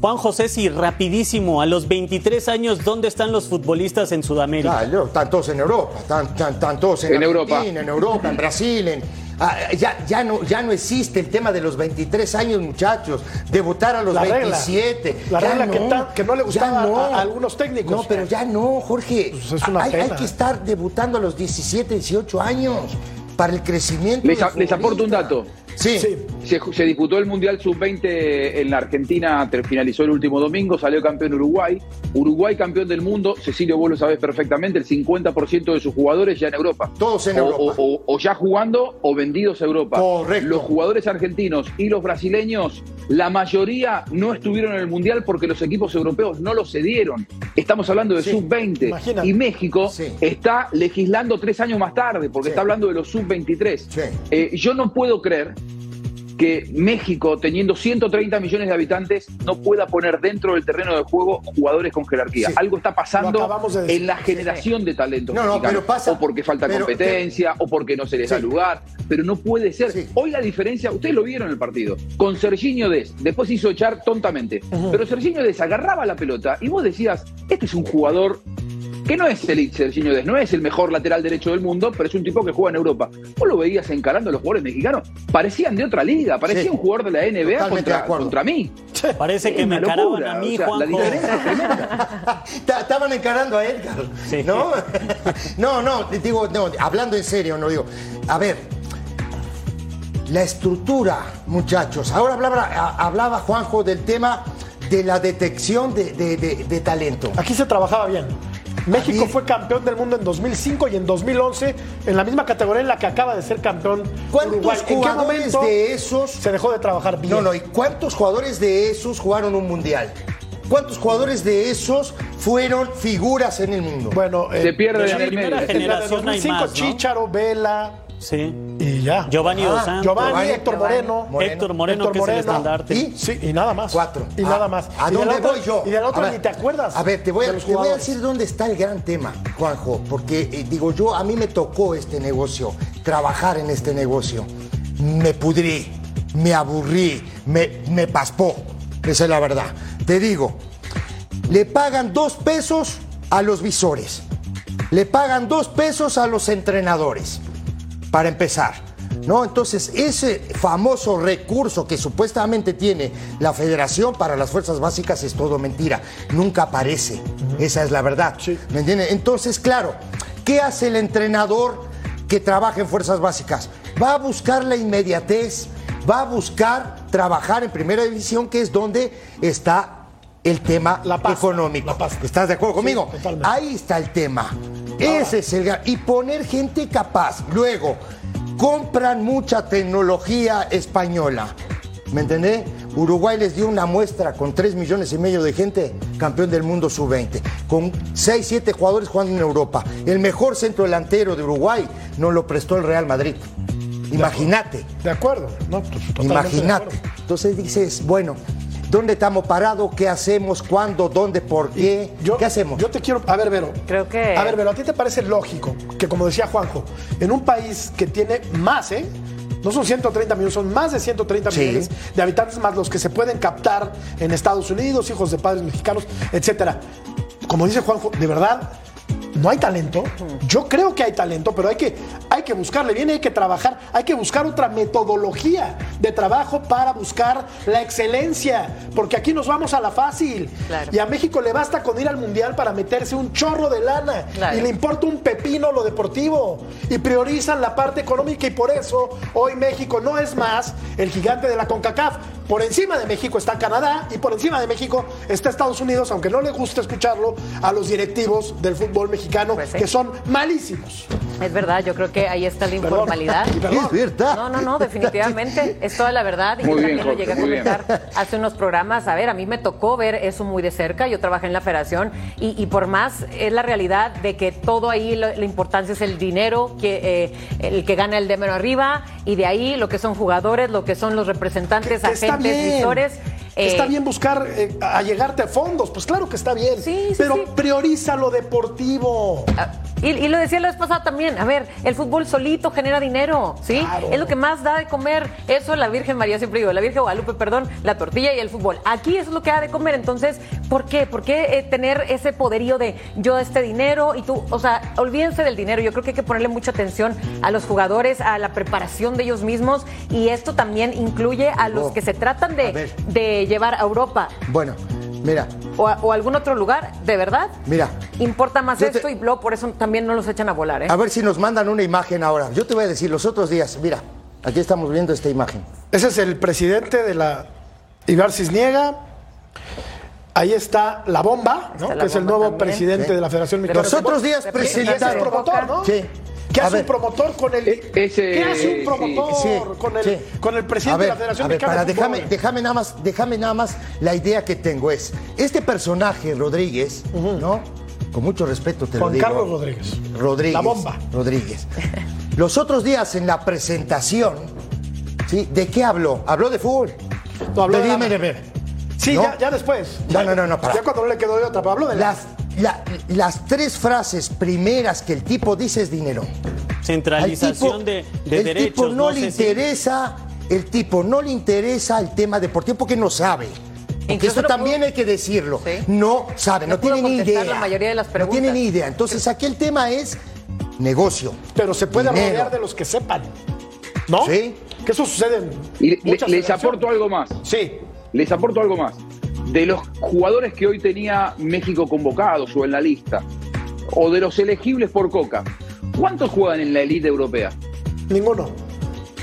Speaker 3: Juan José, sí, rapidísimo, a los 23 años, ¿dónde están los futbolistas en Sudamérica?
Speaker 5: Claro, están todos en Europa, están, están- están todos en,
Speaker 2: En Europa.
Speaker 5: En Europa, en Brasil, en- ah, ya, ya, no, ya no existe el tema de los 23 años, muchachos, debutar a los
Speaker 1: La regla.
Speaker 5: 27.
Speaker 1: La
Speaker 5: Ya
Speaker 1: regla que ta- que no le gustaba a- a algunos técnicos.
Speaker 5: No, pero ya no, Jorge.
Speaker 1: Pues es una
Speaker 5: hay, hay
Speaker 1: pena.
Speaker 5: que estar debutando a los 17, 18 años para el crecimiento.
Speaker 2: Les, les aporto un dato.
Speaker 5: Sí.
Speaker 1: Sí.
Speaker 2: Se, se disputó el Mundial Sub-20 en la Argentina, finalizó el último domingo, salió campeón Uruguay. Uruguay campeón del mundo, Cecilio, vos lo sabés perfectamente, el 50% de sus jugadores ya en Europa.
Speaker 5: Todos en
Speaker 2: O-
Speaker 5: Europa.
Speaker 2: O, o- o ya jugando o vendidos a Europa.
Speaker 5: Correcto.
Speaker 2: Los jugadores argentinos y los brasileños, la mayoría no estuvieron en el Mundial porque los equipos europeos no los cedieron. Estamos hablando de
Speaker 5: Sí,
Speaker 2: Sub-20.
Speaker 1: imagínate.
Speaker 2: Y México
Speaker 5: Sí.
Speaker 2: está legislando tres años más tarde porque
Speaker 5: Sí.
Speaker 2: está hablando de los Sub-23.
Speaker 5: Sí.
Speaker 2: Eh, yo no puedo creer que México, teniendo 130 millones de habitantes, no pueda poner dentro del terreno de juego jugadores con jerarquía.
Speaker 5: Sí.
Speaker 2: Algo está pasando
Speaker 1: de
Speaker 2: en la generación de talentos
Speaker 5: No, no, pero pasa-
Speaker 2: o porque falta
Speaker 5: pero-
Speaker 2: competencia, o porque no se les da lugar. Pero no puede ser.
Speaker 5: Sí.
Speaker 2: Hoy la diferencia, ustedes lo vieron en el partido, con Serginho Des, después hizo echar tontamente. Pero Serginho Des agarraba la pelota y vos decías, este es un jugador que no es el Serginho Des, no es el mejor lateral derecho del mundo, pero es un tipo que juega en Europa. Vos lo veías encarando a los jugadores mexicanos, parecían de otra liga, parecía
Speaker 5: Sí.
Speaker 2: un jugador de la NBA contra, mí.
Speaker 3: Parece que me encaraban
Speaker 2: locura,
Speaker 3: a mí,
Speaker 2: o sea, la
Speaker 3: Juanjo.
Speaker 2: diferencia es tremenda. (laughs)
Speaker 5: Ta- Estaban encarando a Edgar,
Speaker 3: Sí.
Speaker 5: ¿no? (laughs) No, no, digo, no, hablando en serio, no digo. A ver, la estructura, muchachos. Ahora hablaba, Juanjo del tema de la detección de, de- de- de talento.
Speaker 1: Aquí se trabajaba bien. México fue campeón del mundo en 2005 y en 2011 en la misma categoría en la que acaba de ser campeón
Speaker 5: ¿Cuántos
Speaker 1: Uruguay. ¿En qué
Speaker 5: jugadores
Speaker 1: momento
Speaker 5: de esos
Speaker 1: se dejó de trabajar bien?
Speaker 5: No, no, ¿y cuántos jugadores de esos jugaron un mundial? ¿Cuántos jugadores de esos fueron figuras en el mundo?
Speaker 1: Bueno,
Speaker 2: Se
Speaker 1: eh,
Speaker 2: pierde
Speaker 3: de
Speaker 2: en
Speaker 3: la primera
Speaker 1: en
Speaker 3: generación hay
Speaker 1: 2005,
Speaker 3: más, ¿no?
Speaker 1: Chícharo, Vela
Speaker 3: Sí.
Speaker 1: y ya.
Speaker 3: Giovanni
Speaker 5: Ah,
Speaker 3: Dos Santos.
Speaker 1: Giovanni,
Speaker 5: Giovanni,
Speaker 1: Héctor. Moreno.
Speaker 5: Moreno.
Speaker 3: Héctor Moreno,
Speaker 1: Héctor
Speaker 3: que es el estandarte.
Speaker 5: ¿Y?
Speaker 1: Sí, y nada más.
Speaker 5: Cuatro.
Speaker 1: Y
Speaker 5: Ah,
Speaker 1: nada más.
Speaker 5: ¿A
Speaker 1: Y
Speaker 5: dónde
Speaker 1: otro-
Speaker 5: voy yo?
Speaker 1: Y del otro
Speaker 5: A ver,
Speaker 1: ni te acuerdas.
Speaker 5: A ver, te voy a,
Speaker 1: de los
Speaker 5: te voy a
Speaker 1: jugadores.
Speaker 5: decir dónde está el gran tema, Juanjo, porque eh, digo yo, a mí me tocó este negocio, trabajar en este negocio. Me pudrí, me aburrí, me, me paspó. Esa es la verdad. Te digo, le pagan dos pesos a los visores, le pagan dos pesos a los entrenadores, para empezar. ¿No? Entonces, ese famoso recurso que supuestamente tiene la Federación para las Fuerzas Básicas es todo mentira. Nunca aparece. Esa es la verdad.
Speaker 1: Sí.
Speaker 5: ¿Me entiendes? Entonces, claro, ¿qué hace el entrenador que trabaja en Fuerzas Básicas? Va a buscar la inmediatez, va a buscar trabajar en Primera División, que es donde está el tema
Speaker 1: La pasta,
Speaker 5: económico.
Speaker 1: la.
Speaker 5: ¿Estás de acuerdo conmigo? Ahí está el tema. Ese es el Y poner gente capaz. Luego, compran mucha tecnología española. ¿Me entendés? Uruguay les dio una muestra con 3 millones y medio de gente campeón del mundo sub-20, con 6, 7 jugadores jugando en Europa. El mejor centro delantero de Uruguay nos lo prestó el Real Madrid. Imagínate.
Speaker 1: De acuerdo. No, pues,
Speaker 5: Imagínate. Entonces dices, bueno, ¿dónde estamos parados? ¿Qué hacemos? ¿Cuándo? ¿Dónde? ¿Por qué?
Speaker 1: Yo-
Speaker 5: ¿Qué hacemos?
Speaker 1: Yo te quiero. A ver, Vero.
Speaker 4: Creo que-
Speaker 1: A ver, Vero, ¿a ti te parece lógico que, como decía Juanjo, en un país que tiene más, ¿eh? No son 130 millones, son más de 130
Speaker 5: Sí.
Speaker 1: millones de habitantes, más los que se pueden captar en Estados Unidos, hijos de padres mexicanos, etcétera. Como dice Juanjo, de verdad, no hay talento. Yo creo que hay talento, pero hay que, hay que buscarle bien, hay que trabajar, hay que buscar otra metodología de trabajo para buscar la excelencia, porque aquí nos vamos a la fácil.
Speaker 4: Claro.
Speaker 1: Y a México le basta con ir al Mundial para meterse un chorro de lana.
Speaker 4: Claro.
Speaker 1: Y le importa un pepino lo deportivo. Y priorizan la parte económica y por eso hoy México no es más el gigante de la CONCACAF. Por encima de México está Canadá y por encima de México está Estados Unidos, aunque no le guste escucharlo a los directivos del fútbol mexicano,
Speaker 4: Pues
Speaker 1: que son malísimos.
Speaker 4: Es verdad, yo creo que ahí está la informalidad.
Speaker 1: Y (laughs) perdón.
Speaker 5: Es verdad.
Speaker 4: No, no, no, definitivamente. (laughs) Es toda la verdad. Y
Speaker 2: Muy
Speaker 4: yo
Speaker 2: bien,
Speaker 4: también lo
Speaker 2: Jorge,
Speaker 4: llegué a comentar hace unos programas. A ver, a mí me tocó ver eso muy de cerca. Yo trabajé en la federación y, y por más es la realidad de que todo ahí lo- la importancia es el dinero, que eh, el que gana el de menos arriba y de ahí lo que son jugadores, lo que son los representantes,
Speaker 1: Que
Speaker 4: agentes, visores. Eh,
Speaker 1: está bien buscar eh, a llegarte a fondos, pues claro que está bien.
Speaker 4: Sí, sí,
Speaker 1: pero
Speaker 4: sí.
Speaker 1: prioriza lo deportivo.
Speaker 4: Ah, Y, y lo decía la vez pasada también, a ver, el fútbol solito genera dinero, ¿sí?
Speaker 1: Claro.
Speaker 4: Es lo que más da de comer. Eso la Virgen María siempre digo, la Virgen Guadalupe, perdón, la tortilla y el fútbol. Aquí eso es lo que da de comer. Entonces, ¿por qué? ¿Por qué eh, tener ese poderío de yo este dinero y tú? O sea, olvídense del dinero. Yo creo que hay que ponerle mucha atención a los jugadores, a la preparación de ellos mismos y esto también incluye a los que se tratan de, de llevar a Europa
Speaker 5: Bueno, mira,
Speaker 4: o a, o a algún otro lugar, ¿de verdad?
Speaker 5: Mira.
Speaker 4: Importa más
Speaker 5: te-
Speaker 4: esto y luego por eso también no los echan a volar, ¿eh?
Speaker 5: a ver si nos mandan una imagen ahora. Yo te voy a decir, los otros días, mira, aquí estamos viendo esta imagen.
Speaker 1: Ese es el presidente de la Ibar Cisniega. Ahí está la bomba, ¿no?
Speaker 4: Está la
Speaker 1: que es el
Speaker 4: también.
Speaker 1: presidente
Speaker 5: Sí.
Speaker 1: de la Federación Mexicana.
Speaker 5: Los otros días
Speaker 1: es
Speaker 5: presentaron.
Speaker 1: promotor, ¿no?
Speaker 5: Sí.
Speaker 1: ¿Qué
Speaker 5: A
Speaker 1: hace
Speaker 5: ver.
Speaker 1: un promotor con el,
Speaker 2: E- ese-
Speaker 1: ¿qué hace un promotor
Speaker 5: Sí,
Speaker 1: con, el,
Speaker 5: sí.
Speaker 1: con el presidente
Speaker 5: ver,
Speaker 1: de la Federación
Speaker 5: ver,
Speaker 1: Mexicana
Speaker 5: para
Speaker 1: de
Speaker 5: déjame, déjame nada más, déjame nada más la idea que tengo es este personaje Rodríguez, ¿no? Con mucho respeto te
Speaker 1: Juan
Speaker 5: lo digo.
Speaker 1: Carlos Rodríguez.
Speaker 5: Rodríguez.
Speaker 1: La bomba.
Speaker 5: Rodríguez. Los otros días en la presentación, ¿sí? ¿De qué habló? Habló de fútbol.
Speaker 1: No, habló de la-
Speaker 5: de ver.
Speaker 1: Sí,
Speaker 5: ¿No?
Speaker 1: ya, ya después.
Speaker 5: No, no, no, no, para.
Speaker 1: Ya cuando no le quedó de otra, pero habló de la...
Speaker 5: Las, la- las tres frases primeras que el tipo dice es dinero. Al
Speaker 3: Centralización
Speaker 5: tipo-
Speaker 3: de, de
Speaker 5: el
Speaker 3: derechos.
Speaker 5: tipo no, le
Speaker 3: si-
Speaker 5: interesa, el tipo no le interesa el tema deportivo porque no sabe. Porque eso también hay que decirlo.
Speaker 4: Sí.
Speaker 5: No sabe, no, tiene ni idea.
Speaker 4: la mayoría de las
Speaker 5: No tiene
Speaker 4: preguntas.
Speaker 5: ni idea. Entonces aquí el tema es negocio.
Speaker 1: Pero se puede
Speaker 5: Dinero.
Speaker 1: rodear de los que sepan. ¿no?
Speaker 5: Sí.
Speaker 1: Que eso sucede en
Speaker 2: Y le- les aporto algo más.
Speaker 1: Sí.
Speaker 2: Les aporto algo más. De los jugadores que hoy tenía México convocados o en la lista, o de los elegibles por Coca, ¿cuántos juegan en la elite europea?
Speaker 1: Ninguno.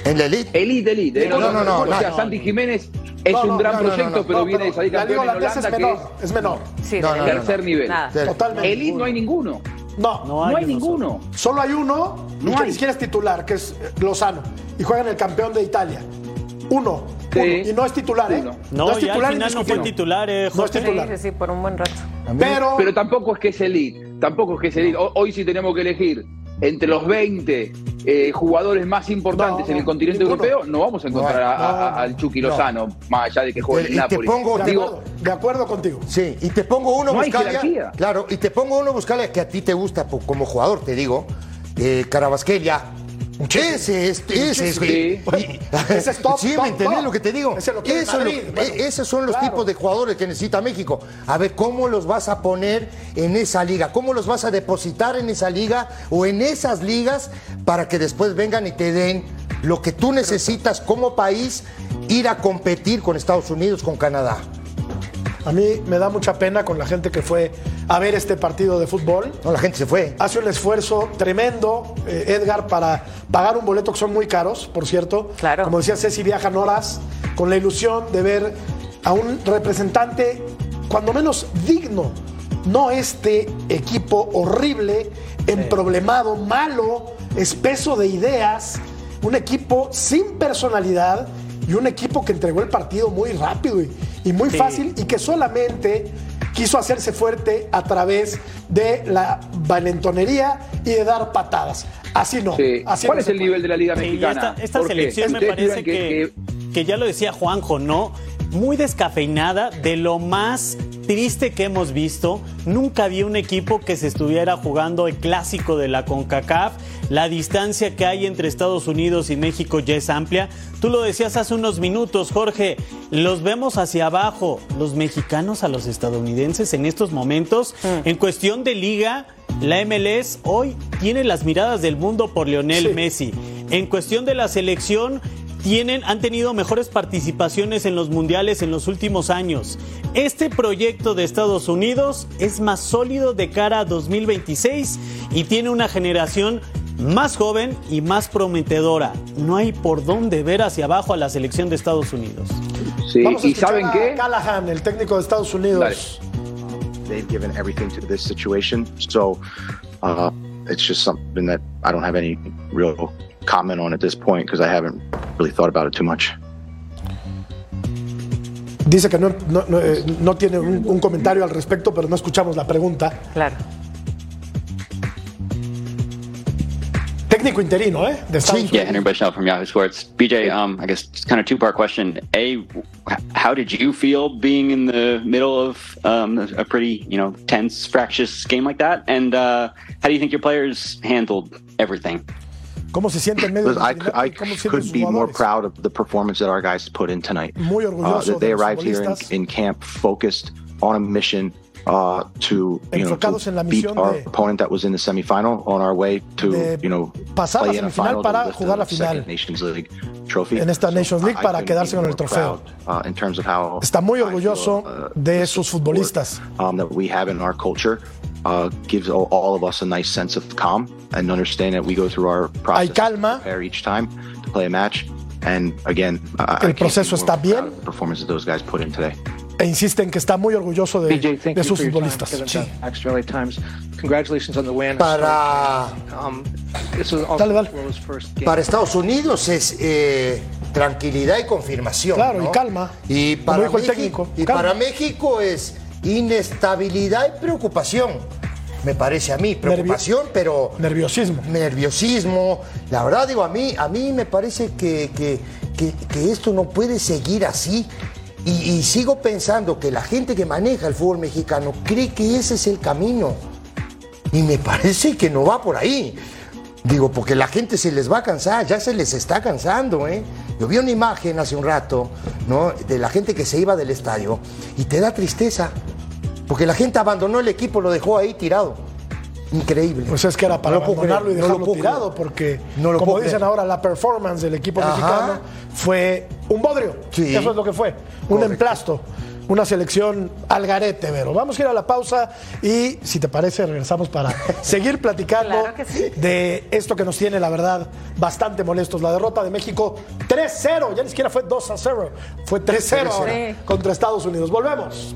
Speaker 5: En la elite.
Speaker 2: Elite, elite. ¿eh?
Speaker 5: No, no, no,
Speaker 2: O sea,
Speaker 5: no.
Speaker 2: Santi Jiménez es
Speaker 1: No,
Speaker 2: un
Speaker 1: no,
Speaker 2: gran
Speaker 5: no, no,
Speaker 2: proyecto,
Speaker 5: no,
Speaker 2: pero
Speaker 1: No,
Speaker 2: viene de salir
Speaker 1: la
Speaker 2: campeón en Holanda,
Speaker 1: es
Speaker 2: que
Speaker 1: menor.
Speaker 2: es
Speaker 1: Es menor.
Speaker 4: Sí,
Speaker 5: No, no, no,
Speaker 2: tercer nivel.
Speaker 1: Totalmente.
Speaker 2: Elite no hay ninguno.
Speaker 1: No.
Speaker 3: No
Speaker 2: No hay
Speaker 3: uno
Speaker 2: ninguno.
Speaker 1: Solo hay uno
Speaker 2: No
Speaker 1: y que
Speaker 2: hay.
Speaker 1: ni siquiera es titular, que es Lozano. Y juega en el campeón de Italia. Uno.
Speaker 2: Sí.
Speaker 1: uno. Y no es titular, ¿eh?
Speaker 2: Uno.
Speaker 3: No,
Speaker 1: es
Speaker 3: ya al final no fue titular, eh,
Speaker 1: No es titular.
Speaker 4: Sí, sí, sí, por un buen rato.
Speaker 1: Pero,
Speaker 2: Pero tampoco es que es elite. Tampoco es que es elite. Ho- Hoy sí tenemos que elegir entre los 20 eh, jugadores más importantes
Speaker 1: No,
Speaker 2: en el
Speaker 1: no,
Speaker 2: continente
Speaker 1: ninguno.
Speaker 2: europeo, no vamos a encontrar a- a- a-
Speaker 1: no,
Speaker 2: al Chucky
Speaker 5: no.
Speaker 2: Lozano, más allá de que juegue en
Speaker 5: Y
Speaker 2: el
Speaker 5: te
Speaker 1: de,
Speaker 2: Digo,
Speaker 1: acuerdo, de acuerdo contigo.
Speaker 5: Sí, y te pongo uno
Speaker 2: No
Speaker 5: Buscalia. Claro, y te pongo uno Buscalia que a ti te gusta como jugador, te digo. Eh, Carabasquelia. Ese es, ese es.
Speaker 2: Sí.
Speaker 1: Ese es top,
Speaker 5: Sí,
Speaker 1: top,
Speaker 5: ¿me entendés
Speaker 1: top.
Speaker 5: lo que te digo?
Speaker 1: Ese lo quiere
Speaker 5: Eso es lo-
Speaker 1: Madrid, bueno,
Speaker 5: eh, esos son los
Speaker 1: claro.
Speaker 5: tipos de jugadores que necesita México. A ver, ¿cómo los vas a poner en esa liga? ¿Cómo los vas a depositar en esa liga o en esas ligas para que después vengan y te den lo que tú necesitas como país ir a competir con Estados Unidos, con Canadá?
Speaker 1: A mí me da mucha pena con la gente que fue a ver este partido de fútbol.
Speaker 5: No, la gente se fue.
Speaker 1: Hace un esfuerzo tremendo, eh, Edgar, para pagar un boleto que son muy caros, por cierto.
Speaker 4: Claro.
Speaker 1: Como decía Ceci, viajan horas con la ilusión de ver a un representante, cuando menos digno, no este equipo horrible, emproblemado, malo, espeso de ideas, un equipo sin personalidad y un equipo que entregó el partido muy rápido y, y muy fácil y que solamente quiso hacerse fuerte a través de la valentonería y de dar patadas. Así no.
Speaker 2: Sí.
Speaker 1: así
Speaker 2: ¿Cuál
Speaker 1: no
Speaker 2: es el
Speaker 1: puede.
Speaker 2: nivel de la Liga
Speaker 3: Sí,
Speaker 2: Mexicana?
Speaker 3: esta, selección me
Speaker 2: ¿ustedes
Speaker 3: parece
Speaker 2: creen
Speaker 3: que, que ya lo decía Juanjo, ¿no? Muy descafeinada, de lo más triste que hemos visto. Nunca había un equipo que se estuviera jugando el clásico de la CONCACAF. La distancia que hay entre Estados Unidos y México ya es amplia. Tú lo decías hace unos minutos, Jorge. Los vemos hacia abajo, los mexicanos a los estadounidenses en estos momentos. En cuestión de liga, la MLS hoy tiene las miradas del mundo por Lionel
Speaker 1: Sí.
Speaker 3: Messi. En cuestión de la selección, tienen, han tenido mejores participaciones en los mundiales en los últimos años. Este proyecto de Estados Unidos es más sólido de cara a 2026 y tiene una generación más joven y más prometedora. No hay por dónde ver hacia abajo a la selección de Estados Unidos.
Speaker 2: Sí,
Speaker 1: Vamos a
Speaker 2: ¿y saben
Speaker 1: a
Speaker 2: qué?
Speaker 1: Callahan, el técnico de Estados Unidos.
Speaker 6: they've given everything to this situation. So uh, it's just something that I don't have any real comment on at this point because I haven't really thought about it too much.
Speaker 1: Dice que no, no- no, eh, no tiene un, un comentario al respecto, pero no escuchamos la pregunta.
Speaker 4: Claro.
Speaker 1: Técnico interino, ¿eh? De Estados
Speaker 7: Yeah,
Speaker 1: Unidos.
Speaker 7: Henry Bushnell from Yahoo Sports. BJ, um, I guess it's kind of two part question. A, h- how did you feel being in the middle of um, a pretty, you know, tense, fractious game like that? And uh, how do you think your players handled everything?
Speaker 1: ¿Cómo se siente en medio
Speaker 6: I, I
Speaker 1: ¿Cómo se
Speaker 6: could be more proud of the performance that our guys put in tonight.
Speaker 1: Muy
Speaker 6: Uh,
Speaker 1: orgulloso
Speaker 6: that they arrived here in, in camp focused on a mission uh, to you know
Speaker 1: Enfocados en la
Speaker 6: to beat our
Speaker 1: de-
Speaker 6: opponent that was in the semifinal on our way to you know play in a final
Speaker 1: para jugar la
Speaker 6: the
Speaker 1: final.
Speaker 6: Nations League trophy.
Speaker 1: En esta Nations League para quedarse con el trofeo.
Speaker 6: proud, uh, in terms of how
Speaker 1: Está muy orgulloso
Speaker 6: feel, uh,
Speaker 1: de sus futbolistas.
Speaker 6: um, that we have in our culture uh, gives all, all of us a nice sense of calm and understand that we go through our process
Speaker 1: calma.
Speaker 6: to prepare each time to play a match. And again,
Speaker 1: El proceso está bien.
Speaker 6: The performance that those guys put in today.
Speaker 1: E insiste en que está muy orgulloso de,
Speaker 8: BJ, thank
Speaker 1: de
Speaker 8: you
Speaker 1: sus futbolistas. Sí.
Speaker 8: to Extra LA Times. Congratulations on the win.
Speaker 5: Para,
Speaker 8: Um,
Speaker 1: Dale, dale.
Speaker 8: World's first game.
Speaker 5: para Estados Unidos es eh, tranquilidad y confirmación.
Speaker 1: Claro,
Speaker 5: ¿no?
Speaker 1: y calma.
Speaker 5: Y para, México,
Speaker 1: técnico,
Speaker 5: y
Speaker 1: calma.
Speaker 5: para México es inestabilidad y preocupación. Me parece a mí, preocupación, pero
Speaker 1: Nerviosismo.
Speaker 5: nerviosismo. La verdad, digo, a mí, a mí me parece que, que- que- que esto no puede seguir así. Y, y sigo pensando que la gente que maneja el fútbol mexicano cree que ese es el camino. Y me parece que no va por ahí. Digo, porque la gente se les va a cansar, ya se les está cansando, ¿eh? Yo vi una imagen hace un rato, ¿no? De la gente que se iba del estadio y te da tristeza. Porque la gente abandonó el equipo, lo dejó ahí tirado. Increíble.
Speaker 1: Pues es que era para
Speaker 5: No lo puedo
Speaker 1: abandonarlo y
Speaker 5: no
Speaker 1: dejarlo
Speaker 5: puedo
Speaker 1: tirado,
Speaker 5: creer.
Speaker 1: porque
Speaker 5: No lo
Speaker 1: como
Speaker 5: puedo
Speaker 1: dicen
Speaker 5: creer.
Speaker 1: ahora, la performance del equipo
Speaker 5: Ajá.
Speaker 1: mexicano fue un bodrio.
Speaker 5: Sí.
Speaker 1: Eso es lo que fue, un
Speaker 5: Correcto.
Speaker 1: emplasto, una selección al garete, Vero. Vamos a ir a la pausa y, si te parece, regresamos para (laughs) seguir platicando
Speaker 4: Claro que sí.
Speaker 1: de esto que nos tiene, la verdad, bastante molestos. La derrota de México 3-0, ya ni siquiera fue 2-0, fue 3-0 ahora
Speaker 4: Sí.
Speaker 1: contra Estados Unidos. Volvemos.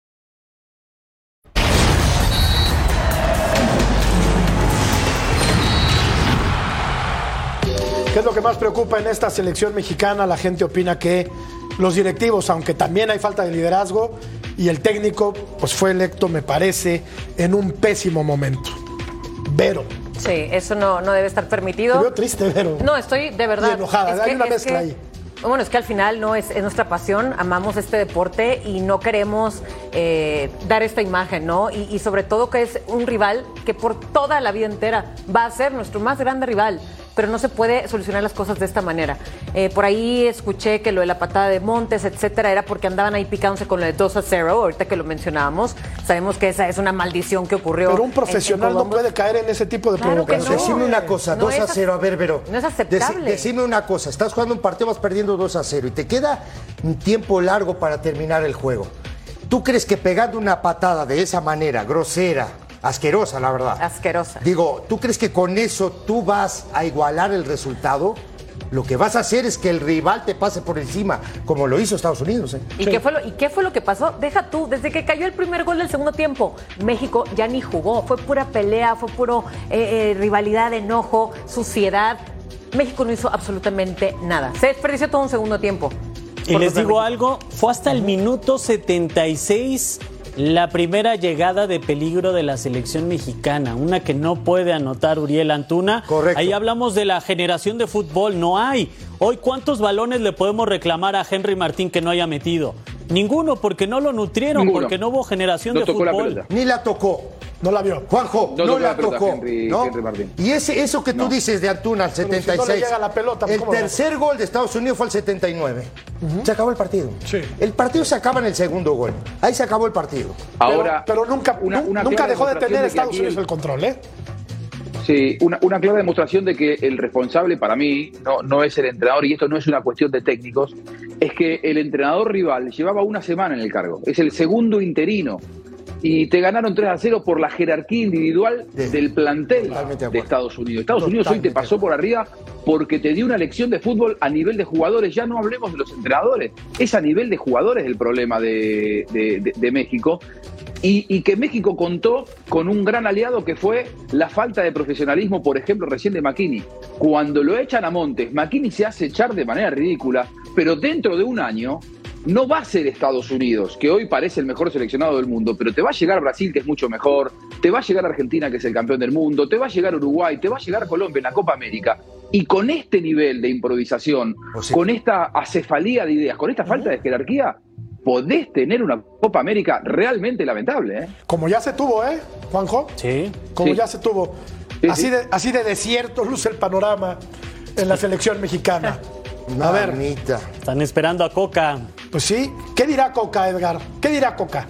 Speaker 1: ¿Qué es lo que más preocupa en esta selección mexicana? La gente opina que los directivos, aunque también hay falta de liderazgo, y el técnico, pues fue electo, me parece, en un pésimo momento. Vero.
Speaker 4: Sí, eso no, no debe estar permitido.
Speaker 1: Te veo triste, Vero.
Speaker 4: No, estoy de verdad.
Speaker 1: Y enojada,
Speaker 4: Es
Speaker 1: hay
Speaker 4: que-
Speaker 1: una mezcla
Speaker 4: que-
Speaker 1: ahí.
Speaker 4: Bueno, es que al final no es, es nuestra pasión, amamos este deporte y no queremos eh, dar esta imagen, ¿no? Y, y sobre todo que es un rival que por toda la vida entera va a ser nuestro más grande rival. Pero no se puede solucionar las cosas de esta manera. Eh, por ahí escuché que lo de la patada de Montes, etcétera, era porque andaban ahí picándose con lo de 2 a 0, ahorita que lo mencionábamos. Sabemos que esa es una maldición que ocurrió.
Speaker 1: Pero un profesional
Speaker 4: en
Speaker 1: no puede caer en ese tipo de
Speaker 4: Claro que
Speaker 1: provocación.
Speaker 4: no.
Speaker 5: Decime una cosa,
Speaker 4: No
Speaker 5: 2 a
Speaker 4: es
Speaker 5: 0, a ver, Vero.
Speaker 4: no es aceptable.
Speaker 5: Deci- decime una cosa, estás jugando un partido, vas perdiendo 2 a 0 y te queda un tiempo largo para terminar el juego. ¿Tú crees que pegando una patada de esa manera, grosera, asquerosa, la verdad?
Speaker 4: Asquerosa.
Speaker 5: Digo, ¿tú crees que con eso tú vas a igualar el resultado? Lo que vas a hacer es que el rival te pase por encima, como lo hizo Estados Unidos. ¿eh?
Speaker 4: ¿Y, qué fue lo, ¿Y qué fue lo que pasó? Deja tú, desde que cayó el primer gol del segundo tiempo, México ya ni jugó. Fue pura pelea, fue puro eh, eh, rivalidad, enojo, suciedad. México no hizo absolutamente nada. Se desperdició todo un segundo tiempo.
Speaker 3: Y les digo algo, fue hasta el minuto 76 la primera llegada de peligro de la selección mexicana, una que no puede anotar Uriel Antuna.
Speaker 5: Correcto.
Speaker 3: Ahí hablamos de la generación de fútbol, no hay. Hoy, ¿cuántos balones le podemos reclamar a Henry Martín que no haya metido? Ninguno, porque no lo nutrieron,
Speaker 2: Ninguno.
Speaker 3: porque no hubo generación
Speaker 2: No
Speaker 3: de
Speaker 2: la
Speaker 3: fútbol.
Speaker 5: Ni la tocó.
Speaker 1: No la vio.
Speaker 5: Juanjo,
Speaker 2: No
Speaker 5: no,
Speaker 2: tocó
Speaker 5: la
Speaker 2: la pelota,
Speaker 5: tocó.
Speaker 2: Henry-
Speaker 5: ¿no?
Speaker 2: Henry Martín.
Speaker 5: Y ese, eso que tú dices de Antuna al
Speaker 1: Pero si no le
Speaker 5: 76.
Speaker 1: llega la pelota,
Speaker 5: el
Speaker 1: ¿cómo lo
Speaker 5: tercer gol de Estados Unidos fue al 79. Se acabó el partido.
Speaker 1: Sí.
Speaker 5: El partido se acaba en el segundo gol. Ahí se acabó el partido.
Speaker 2: Ahora,
Speaker 1: pero, pero nunca,
Speaker 2: una-
Speaker 1: nu-
Speaker 2: una
Speaker 1: nunca dejó de tener
Speaker 2: que
Speaker 1: Estados
Speaker 2: aquí
Speaker 1: Unidos
Speaker 2: el-
Speaker 1: el control, ¿eh?
Speaker 2: Sí, una, una clara demostración de que el responsable para mí no, no es el entrenador, y esto no es una cuestión de técnicos, es que el entrenador rival llevaba una semana en el cargo, es el segundo interino, y te ganaron 3 a 0 por la jerarquía individual
Speaker 5: Sí.
Speaker 2: del plantel
Speaker 5: Totalmente de.
Speaker 2: Estados Unidos. Estados Unidos hoy te pasó por arriba porque te dio una lección de fútbol a nivel de jugadores, ya no hablemos de los entrenadores, es a nivel de jugadores el problema de, de- de- de México. Y, y que México contó con un gran aliado que fue la falta de profesionalismo, por ejemplo, recién de McKinney. Cuando lo echan a Montes, McKinney se hace echar de manera ridícula, pero dentro de un año no va a ser Estados Unidos, que hoy parece el mejor seleccionado del mundo, pero te va a llegar Brasil, que es mucho mejor, te va a llegar Argentina, que es el campeón del mundo, te va a llegar Uruguay, te va a llegar Colombia en la Copa América. Y con este nivel de improvisación,
Speaker 5: O sea-
Speaker 2: con esta acefalía de ideas, con esta falta de jerarquía, podés tener una Copa América realmente lamentable. ¿eh?
Speaker 1: Como ya se tuvo, ¿eh, Juanjo?
Speaker 3: Sí.
Speaker 1: Como
Speaker 2: Sí.
Speaker 1: ya se tuvo.
Speaker 2: Sí,
Speaker 1: así,
Speaker 2: sí.
Speaker 1: De, así de desierto luce el panorama en la selección mexicana. (laughs) A ver.
Speaker 3: Están esperando a Coca.
Speaker 1: Pues sí. ¿Qué dirá Coca, Edgar? ¿Qué dirá Coca?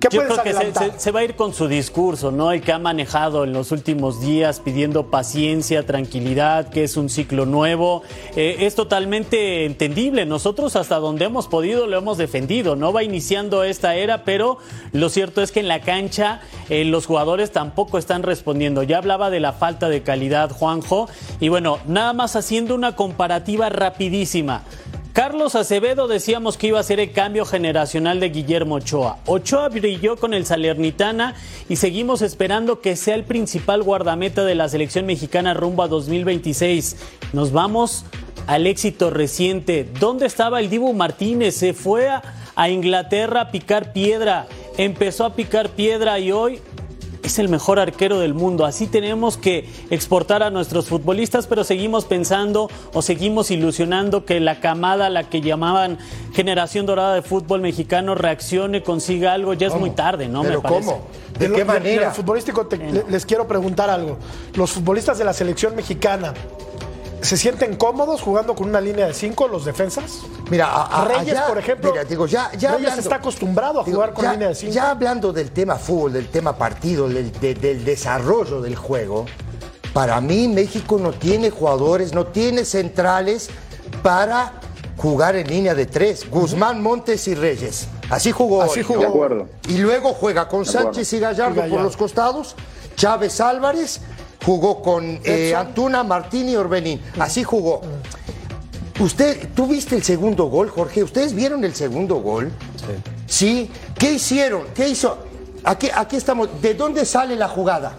Speaker 1: ¿Qué
Speaker 3: Yo creo que se,
Speaker 1: adelantar?
Speaker 3: se- se va a ir con su discurso, ¿no? El que ha manejado en los últimos días pidiendo paciencia, tranquilidad, que es un ciclo nuevo. Eh, es totalmente entendible. Nosotros hasta donde hemos podido lo hemos defendido. No va iniciando esta era, pero lo cierto es que en la cancha eh, los jugadores tampoco están respondiendo. Ya hablaba de la falta de calidad, Juanjo. Y bueno, nada más haciendo una comparativa rapidísima. Carlos Acevedo decíamos que iba a ser el cambio generacional de Guillermo Ochoa. Ochoa brilló con el Salernitana y seguimos esperando que sea el principal guardameta de la selección mexicana rumbo a 2026. Nos vamos al éxito reciente. ¿Dónde estaba el Dibu Martínez? Se fue a, a Inglaterra a picar piedra. Empezó a picar piedra y hoy es el mejor arquero del mundo. Así tenemos que exportar a nuestros futbolistas, pero seguimos pensando o seguimos ilusionando que la camada a la que llamaban generación dorada de fútbol mexicano reaccione, consiga algo. Ya es muy tarde, ¿no?
Speaker 5: ¿Pero
Speaker 3: Me parece.
Speaker 5: cómo? ¿De qué manera?
Speaker 1: futbolístico te- le- les quiero preguntar algo. Los futbolistas de la selección mexicana se sienten cómodos jugando con una línea de cinco, los defensas.
Speaker 5: Mira, a- a-
Speaker 1: Reyes,
Speaker 5: allá-
Speaker 1: por ejemplo,
Speaker 5: mira, digo, ya, ya
Speaker 1: Reyes
Speaker 5: hablando-
Speaker 1: está acostumbrado a
Speaker 5: digo,
Speaker 1: jugar con
Speaker 5: ya-
Speaker 1: línea de cinco.
Speaker 5: Ya hablando del tema fútbol, del tema partido, del, de- del desarrollo del juego, para mí México no tiene jugadores, no tiene centrales para jugar en línea de tres. Guzmán, Montes y Reyes. Así jugó.
Speaker 1: Así jugó.
Speaker 2: De acuerdo.
Speaker 5: Y luego juega con. Sánchez y Gallardo,
Speaker 1: Y Gallardo.
Speaker 5: por los costados, Chávez Álvarez, jugó con eh. Antuna, Martín y Orbelín. Así jugó. Usted, ¿tú viste el segundo gol, Jorge? ¿Ustedes vieron el segundo gol? Sí. ¿Qué hicieron? ¿Qué hizo? Aquí, aquí estamos. ¿De dónde sale la jugada?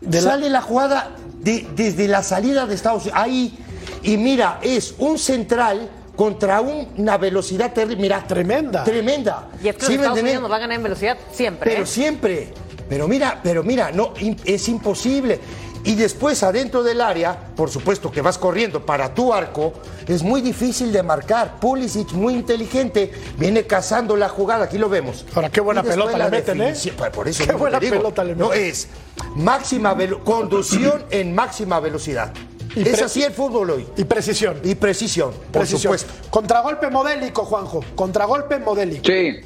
Speaker 1: De la-
Speaker 5: sale la jugada de- desde la salida de Estados Unidos. Ahí. Y mira, es un central contra una velocidad terrible. Mira,
Speaker 1: Tremenda.
Speaker 5: Tremenda.
Speaker 4: Y es que
Speaker 5: ¿Sí
Speaker 4: Estados? Unidos nos va a ganar en velocidad siempre.
Speaker 5: Pero
Speaker 4: ¿eh?
Speaker 5: siempre. Pero mira, pero mira, no, es imposible. Y después adentro del área, por supuesto que vas corriendo para tu arco, es muy difícil de marcar. Pulisic, muy inteligente, viene cazando la jugada, aquí lo vemos.
Speaker 1: Ahora, qué buena pelota le meten, ¿eh?
Speaker 5: definición, Por eso
Speaker 1: Qué buena
Speaker 5: digo,
Speaker 1: pelota le
Speaker 5: No
Speaker 1: meten.
Speaker 5: es máxima conducción en máxima velocidad.
Speaker 1: Y
Speaker 5: es así el fútbol hoy.
Speaker 1: Y precisión.
Speaker 5: Y precisión, por
Speaker 1: Precisión.
Speaker 5: supuesto.
Speaker 1: Contragolpe modélico, Juanjo. Contragolpe modélico.
Speaker 2: Sí.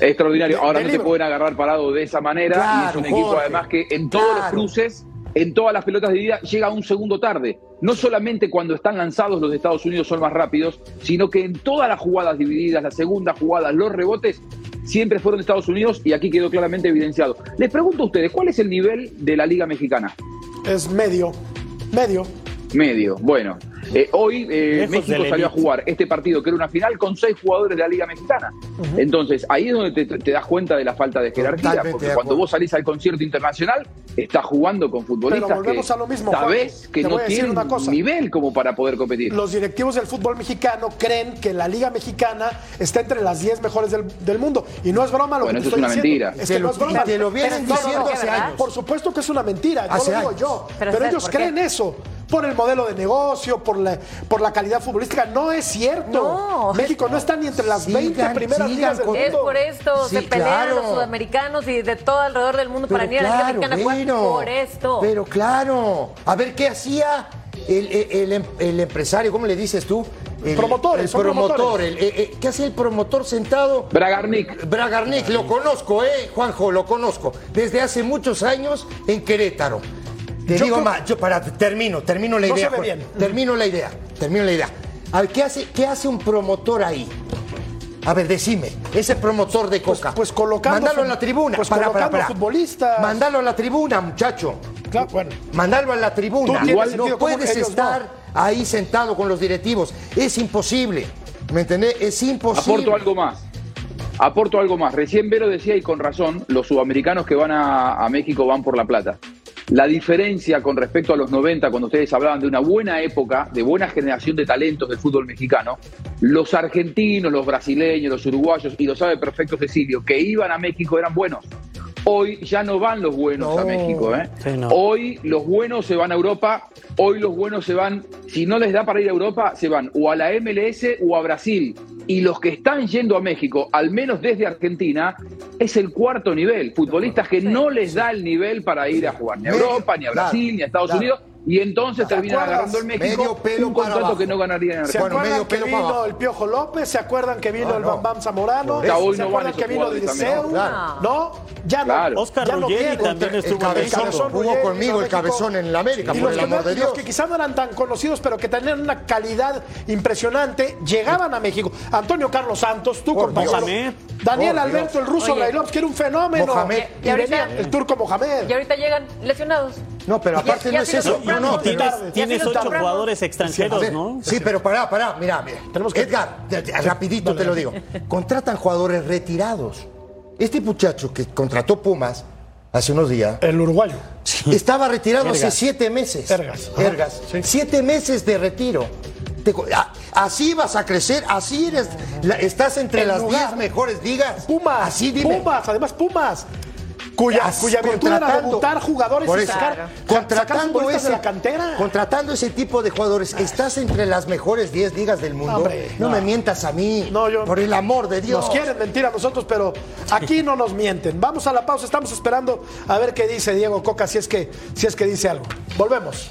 Speaker 2: Extraordinario. Ahora
Speaker 1: de
Speaker 2: no
Speaker 1: libro.
Speaker 2: te pueden agarrar parado de esa manera. y es un equipo
Speaker 5: Jorge.
Speaker 2: además que en todos los cruces, en todas las pelotas de ida, llega un segundo tarde. No solamente cuando están lanzados los de Estados Unidos son más rápidos, sino que en todas las jugadas divididas, las segundas jugadas, los rebotes, siempre fueron de Estados Unidos y aquí quedó claramente evidenciado. Les pregunto a ustedes, ¿cuál es el nivel de la Liga Mexicana?
Speaker 1: Es medio. Medio.
Speaker 2: Medio. Bueno, eh, hoy eh, México salió a jugar este partido, que era una final, con seis jugadores de la Liga Mexicana. Entonces, ahí es donde te, te das cuenta de la falta de jerarquía,
Speaker 5: Totalmente
Speaker 2: porque
Speaker 5: de
Speaker 2: cuando vos salís al concierto internacional, estás jugando con futbolistas
Speaker 1: Pero volvemos
Speaker 2: que
Speaker 1: a lo mismo,
Speaker 2: sabés
Speaker 1: Juan.
Speaker 2: que
Speaker 1: Te
Speaker 2: no tienen
Speaker 1: una cosa.
Speaker 2: nivel como para poder competir.
Speaker 1: Los directivos del fútbol mexicano creen que la Liga Mexicana está entre las 10 mejores del, del mundo. Y no es broma lo
Speaker 2: Bueno,
Speaker 1: que
Speaker 2: eso es una
Speaker 1: diciendo.
Speaker 2: mentira.
Speaker 1: Es que
Speaker 5: lo-
Speaker 1: no es broma.
Speaker 5: te lo vienen
Speaker 1: No, no,
Speaker 5: diciendo
Speaker 1: no,
Speaker 5: hace años.
Speaker 1: Por supuesto que es una mentira. Yo
Speaker 5: Hace
Speaker 1: lo digo
Speaker 5: años.
Speaker 1: yo.
Speaker 4: Pero,
Speaker 1: Pero,
Speaker 4: ¿sabes
Speaker 1: ellos creen eso. Por el modelo de negocio, por la, por la calidad futbolística. No es cierto.
Speaker 4: No.
Speaker 1: México no está ni entre las
Speaker 5: Sigan,
Speaker 1: 20 primeras
Speaker 5: sigan
Speaker 1: ligas del
Speaker 4: Es por esto,
Speaker 5: Sí,
Speaker 4: se pelean
Speaker 5: claro.
Speaker 4: los sudamericanos y de todo alrededor del mundo para
Speaker 5: Pero
Speaker 4: venir a la Liga
Speaker 5: claro,
Speaker 4: Mexicana
Speaker 5: bueno,
Speaker 4: por esto.
Speaker 5: Pero claro. A ver, ¿qué hacía el, el- el em- el empresario? ¿Cómo le dices tú? El,
Speaker 1: Promotores,
Speaker 5: El promotor. el- eh, eh, ¿Qué hacía el promotor sentado?
Speaker 2: Bragarnik.
Speaker 5: Bragarnik, lo conozco, ¿eh? Juanjo, lo conozco. Desde hace muchos años en Querétaro. Te
Speaker 1: Yo
Speaker 5: digo
Speaker 1: creo-
Speaker 5: más, yo para, termino, termino la
Speaker 1: No
Speaker 5: idea.
Speaker 1: se ve
Speaker 5: Juan.
Speaker 1: bien.
Speaker 5: Termino la idea, termino la idea. A ver, ¿qué hace, ¿qué hace un promotor ahí? A ver, decime, ese promotor de Coca.
Speaker 1: pues colocando
Speaker 5: Mándalo
Speaker 1: fut-
Speaker 5: en la tribuna.
Speaker 1: pues
Speaker 5: pará,
Speaker 1: colocando
Speaker 5: pará.
Speaker 1: futbolistas.
Speaker 5: Mándalo a la tribuna, muchacho.
Speaker 1: Claro, bueno.
Speaker 5: Mándalo a la tribuna. Igual no puedes estar
Speaker 1: no.
Speaker 5: ahí sentado con los directivos. Es imposible. ¿Me entendés? Es imposible.
Speaker 2: Aporto algo más. Aporto algo más. Recién Vero decía, y con razón, los sudamericanos que van a, a México van por la plata. La diferencia con respecto a los 90, cuando ustedes hablaban de una buena época, de buena generación de talentos del fútbol mexicano, los argentinos, los brasileños, los uruguayos, y lo sabe perfecto Cecilio, que iban a México eran buenos. Hoy ya no van los buenos a. México. ¿eh?
Speaker 3: Sí, no.
Speaker 2: Hoy los buenos se van a Europa, hoy los buenos se van, si no les da para ir a Europa, se van o a la MLS o a Brasil. Y los que están yendo a México, al menos desde Argentina, es el cuarto nivel. Futbolistas que no les da el nivel para ir a jugar ni a Europa, ni a
Speaker 5: claro,
Speaker 2: Brasil, ni a Estados
Speaker 5: claro.
Speaker 2: Unidos. Y entonces
Speaker 1: ¿Te
Speaker 2: terminan
Speaker 1: acuerdas?
Speaker 2: agarrando
Speaker 5: Medio
Speaker 2: México
Speaker 5: pelo
Speaker 2: un contrato que no ganarían en
Speaker 1: ¿Se
Speaker 2: Argentina.
Speaker 5: Bueno,
Speaker 1: acuerdan que vino
Speaker 5: abajo.
Speaker 1: el Piojo López? ¿Se acuerdan que vino
Speaker 5: No,
Speaker 1: el
Speaker 5: no.
Speaker 1: Bam Bam Zamorano?
Speaker 2: Hoy
Speaker 1: ¿Se
Speaker 2: no
Speaker 1: acuerdan que vino Dirceu?
Speaker 5: Claro.
Speaker 1: ¿No? Ya
Speaker 2: Claro.
Speaker 1: no.
Speaker 3: Oscar
Speaker 1: ya no
Speaker 3: Ruggeri también
Speaker 5: el
Speaker 3: estuvo en
Speaker 5: cabezón, jugó conmigo el cabezón en la América,
Speaker 1: Y
Speaker 5: por
Speaker 1: los
Speaker 5: el
Speaker 1: que,
Speaker 5: amor
Speaker 1: no-
Speaker 5: de
Speaker 1: y los
Speaker 5: Dios.
Speaker 1: que quizás no eran tan conocidos, pero que tenían una calidad impresionante, llegaban a México. Antonio Carlos Santos, tú compañero. Daniel Alberto, el ruso. Brailovsky, que era un fenómeno.
Speaker 5: Mohamed.
Speaker 1: Y,
Speaker 4: Y ahorita-
Speaker 1: venía el turco Mohamed.
Speaker 4: Y ahorita llegan lesionados.
Speaker 5: No, pero aparte
Speaker 4: ya
Speaker 5: no es eso. No, no,
Speaker 3: Tienes, tienes ocho
Speaker 4: compramos.
Speaker 3: jugadores extranjeros,
Speaker 5: ver,
Speaker 3: ¿no?
Speaker 5: Sí, pero pará, pará, mira, mira.
Speaker 1: Tenemos que-
Speaker 5: Edgar, rapidito te lo digo. Contratan jugadores retirados. Este muchacho que contrató Pumas hace unos días
Speaker 1: El uruguayo.
Speaker 5: estaba retirado hace siete meses.
Speaker 1: Ergas.
Speaker 5: Ergas.
Speaker 1: Sí.
Speaker 5: Siete meses de retiro. Te co- a- así vas a crecer, así eres, la- estás entre
Speaker 1: En
Speaker 5: las
Speaker 1: lugar-
Speaker 5: diez mejores ligas.
Speaker 1: Pumas.
Speaker 5: Así dime.
Speaker 1: Pumas, además Pumas. Cuya, cuya virtud era debutar jugadores y sacar, sacar
Speaker 5: contratando
Speaker 1: futbolistas
Speaker 5: ese,
Speaker 1: de la cantera.
Speaker 5: contratando ese tipo de jugadores, estás entre las mejores 10 ligas del mundo.
Speaker 1: Hombre,
Speaker 5: no,
Speaker 1: no.
Speaker 5: me mientas a mí.
Speaker 1: No, yo-
Speaker 5: por el amor de Dios.
Speaker 1: Nos quieren mentir a nosotros, pero aquí no nos mienten. Vamos a la pausa, estamos esperando a ver qué dice Diego Coca, si es que, si es que dice algo. Volvemos.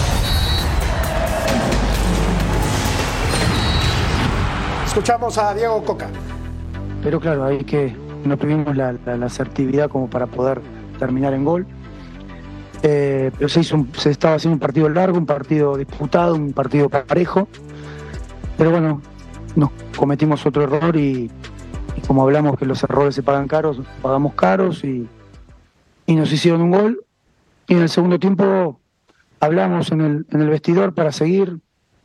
Speaker 1: Escuchamos a Diego Coca.
Speaker 9: pero claro, hay que no tuvimos la, la- la asertividad como para poder terminar en gol. Eh, pero se, hizo un- se estaba haciendo un partido largo, un partido disputado, un partido parejo. Pero bueno, nos cometimos otro error y, y como hablamos que los errores se pagan caros, pagamos caros y, y nos hicieron un gol. Y en el segundo tiempo hablamos en el, en el vestidor para seguir.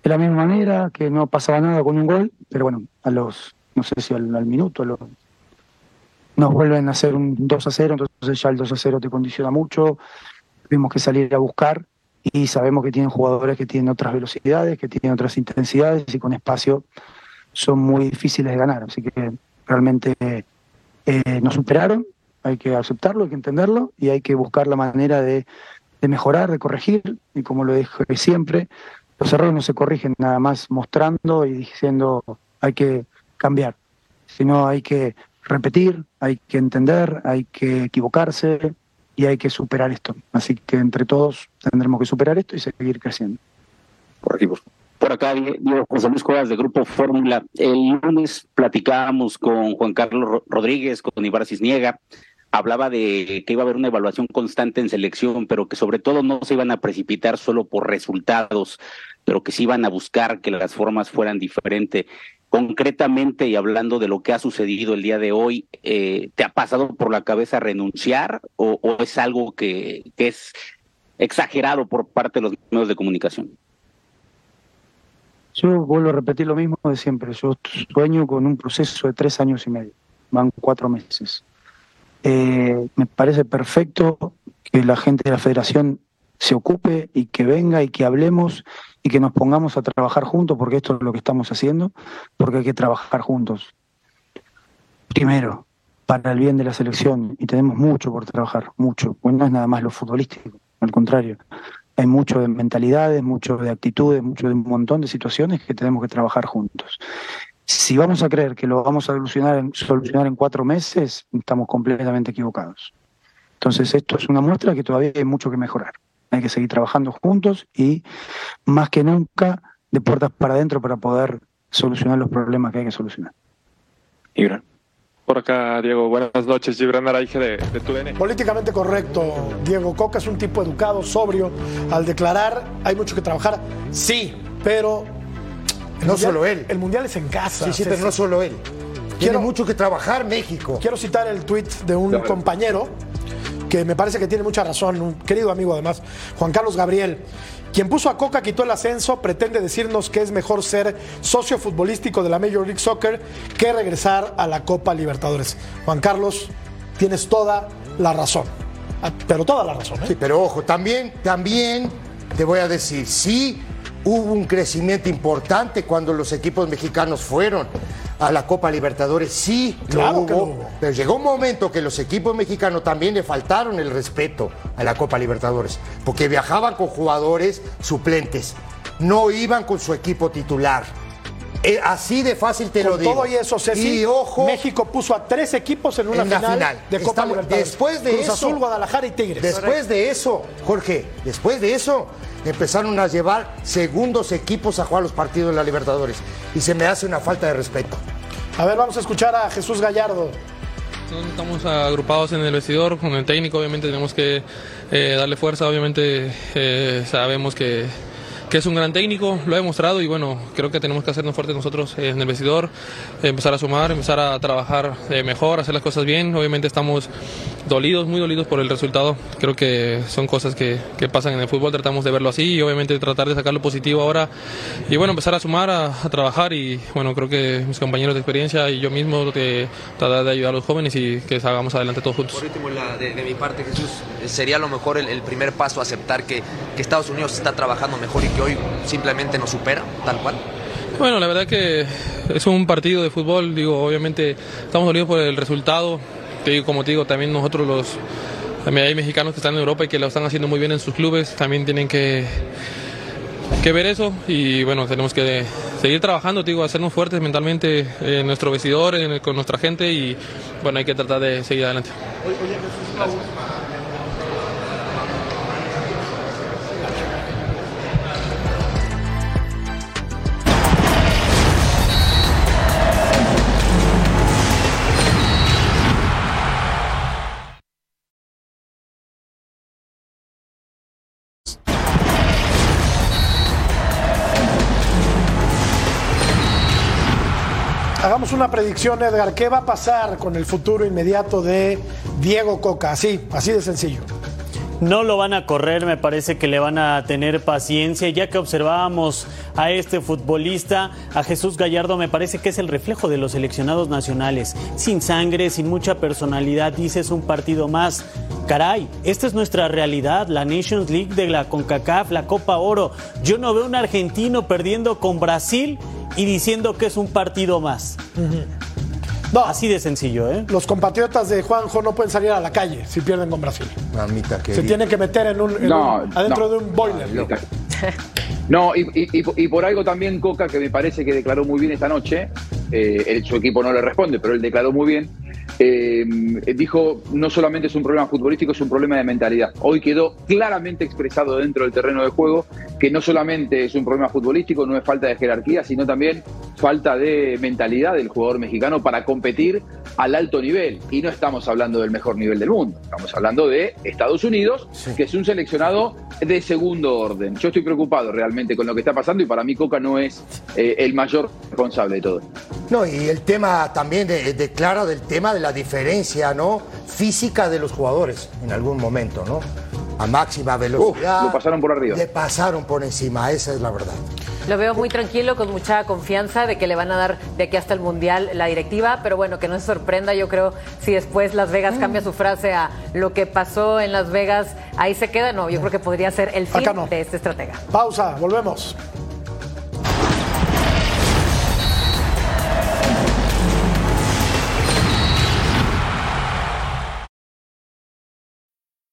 Speaker 9: De la misma manera, que no pasaba nada con un gol, pero bueno, a los, no sé si al, minuto, a los- nos vuelven a hacer un 2 a 0, entonces ya el 2 a 0 te condiciona mucho, tuvimos que salir a buscar y sabemos que tienen jugadores que tienen otras velocidades, que tienen otras intensidades y con espacio son muy difíciles de ganar, así que realmente eh, nos superaron, hay que aceptarlo, hay que entenderlo y hay que buscar la manera de, de mejorar, de corregir. Y como lo dije siempre, los errores no se corrigen nada más mostrando y diciendo hay que cambiar, sino hay que repetir, hay que entender, hay que equivocarse y hay que superar esto. Así que entre todos tendremos que superar esto y seguir creciendo.
Speaker 10: Por aquí, por acá, Diego José Luis Cuevas de Grupo Fórmula. El lunes platicábamos con Juan Carlos Ro- Rodríguez, con Ibarra Cisniega. Hablaba de que iba a haber una evaluación constante en selección, pero que sobre todo no se iban a precipitar solo por resultados, pero que sí iban a buscar que las formas fueran diferentes. Concretamente y hablando de lo que ha sucedido el día de hoy, eh, ¿te ha pasado por la cabeza renunciar o, o es algo que, que es exagerado por parte de los medios de comunicación?
Speaker 9: Yo vuelvo a repetir lo mismo de siempre. Yo sueño con un proceso de tres años y medio. Van cuatro meses. Eh, me parece perfecto que la gente de la federación se ocupe y que venga y que hablemos y que nos pongamos a trabajar juntos, porque esto es lo que estamos haciendo, porque hay que trabajar juntos. Primero, para el bien de la selección, y tenemos mucho por trabajar, mucho, pues no es nada más lo futbolístico, al contrario. Hay mucho de mentalidades, mucho de actitudes, mucho de un montón de situaciones que tenemos que trabajar juntos. Si vamos a creer que lo vamos a solucionar en, solucionar en cuatro meses, estamos completamente equivocados. Entonces, esto es una muestra que todavía hay mucho que mejorar. Hay que seguir trabajando juntos y, más que nunca, de puertas para adentro para poder solucionar los problemas que hay que solucionar.
Speaker 10: Gibran.
Speaker 11: Por acá, Diego, buenas noches. Gibran Araige de, de TUDN.
Speaker 1: Políticamente correcto, Diego Coca es un tipo educado, sobrio. Al declarar, hay mucho que trabajar. Sí, pero.
Speaker 5: No
Speaker 1: mundial-
Speaker 5: solo él.
Speaker 1: El mundial es en casa.
Speaker 5: Sí, sí, pero no solo él. Tiene mucho que trabajar México.
Speaker 1: Quiero citar el tuit de un compañero que me parece que tiene mucha razón, un querido amigo además, Juan Carlos Gabriel. Quien puso a Coca quitó el ascenso, pretende decirnos que es mejor ser socio futbolístico de la Major League Soccer que regresar a la Copa Libertadores. Juan Carlos, tienes toda la razón. Ah, Pero toda la razón. ¿eh?
Speaker 5: Sí, pero ojo, también, también te voy a decir, sí hubo un crecimiento importante cuando los equipos mexicanos fueron a la Copa Libertadores, sí lo
Speaker 1: Claro
Speaker 5: hubo,
Speaker 1: que lo hubo.
Speaker 5: pero llegó un momento que los equipos mexicanos también le faltaron el respeto a la Copa Libertadores, porque viajaban con jugadores suplentes, no iban con su equipo titular. Eh, así de fácil te lo digo.
Speaker 1: todo y eso, Ceci,
Speaker 5: Y ojo,
Speaker 1: México puso a tres equipos en una
Speaker 5: en la
Speaker 1: final,
Speaker 5: final.
Speaker 1: de Copa
Speaker 5: Estamos-
Speaker 1: Libertadores.
Speaker 5: Después de
Speaker 1: Cruz
Speaker 5: eso,
Speaker 1: Azul, Guadalajara y Tigres.
Speaker 5: Después de eso, Jorge, después de eso, empezaron a llevar segundos equipos a jugar los partidos de la Libertadores. Y se me hace una falta de respeto.
Speaker 1: A ver, vamos a escuchar a Jesús Gallardo.
Speaker 12: Nosotros Estamos agrupados en el vestidor con el técnico, obviamente tenemos que eh, darle fuerza, obviamente eh, sabemos que, que es un gran técnico, lo ha demostrado y bueno, creo que tenemos que hacernos fuertes nosotros eh, en el vestidor, empezar a sumar, empezar a trabajar eh, mejor, hacer las cosas bien, obviamente estamos dolidos, muy dolidos por el resultado, creo que son cosas que, que pasan en el fútbol, tratamos de verlo así y obviamente tratar de sacar lo positivo ahora y bueno, empezar a sumar, a, a trabajar y bueno, creo que mis compañeros de experiencia y yo mismo que tratar de ayudar a los jóvenes y que salgamos adelante todos juntos.
Speaker 13: Por último, la- de, de mi parte, Jesús, sería a lo mejor el, el primer paso aceptar que, que Estados Unidos está trabajando mejor y que hoy simplemente nos supera, tal cual.
Speaker 12: Bueno, la verdad que es un partido de fútbol, digo, obviamente estamos dolidos por el resultado, digo, como te digo, también nosotros los también hay mexicanos que están en Europa y que lo están haciendo muy bien en sus clubes, también tienen que que ver eso y bueno, tenemos que seguir trabajando, te digo, hacernos fuertes mentalmente en nuestro vestidor, en- con nuestra gente y bueno, hay que tratar de seguir adelante.
Speaker 1: Hagamos una predicción, Edgar. ¿Qué va a pasar con el futuro inmediato de Diego Coca? Así, así de sencillo.
Speaker 3: No lo van a correr, me parece que le van a tener paciencia. Ya que observábamos a este futbolista, a Jesús Gallardo, me parece que es el reflejo de los seleccionados nacionales. Sin sangre, sin mucha personalidad, dices un partido más. Caray, esta es nuestra realidad, la Nations League de la CONCACAF, la Copa Oro. Yo no veo un argentino perdiendo con Brasil y diciendo que es un partido más.
Speaker 1: No.
Speaker 3: Así de sencillo, ¿eh?
Speaker 1: Los compatriotas de Juanjo no pueden salir a la calle si pierden con Brasil.
Speaker 5: Mamita
Speaker 1: Se tienen que meter en un, en
Speaker 2: No,
Speaker 1: un- adentro
Speaker 2: no.
Speaker 1: de un boiler. (laughs)
Speaker 2: No, y, y- y- y por algo también Coca, que me parece que declaró muy bien esta noche, eh, el- su equipo no le responde, pero él declaró muy bien, eh, dijo, no solamente es un problema futbolístico, es un problema de mentalidad. Hoy quedó claramente expresado dentro del terreno de juego que no solamente es un problema futbolístico, no es falta de jerarquía, sino también falta de mentalidad del jugador mexicano para competir al alto nivel. Y no estamos hablando del mejor nivel del mundo, estamos hablando de Estados Unidos, que es un seleccionado de segundo orden. Yo estoy preocupado realmente con lo que está pasando y para mí Coca no es eh, el mayor responsable de todo.
Speaker 5: No, y el tema también de, declara del tema de la diferencia, ¿no? Física de los jugadores en algún momento, ¿no? A máxima velocidad.
Speaker 2: lo pasaron por arriba.
Speaker 5: Le pasaron por encima, esa es la verdad.
Speaker 4: Lo veo muy tranquilo, con mucha confianza de que le van a dar de aquí hasta el Mundial la directiva, pero bueno, que no se sorprenda, yo creo, si después Las Vegas cambia su frase a lo que pasó en Las Vegas, ahí se queda, no, yo creo que podría ser el fin
Speaker 1: no.
Speaker 4: de este estratega.
Speaker 1: Pausa, volvemos.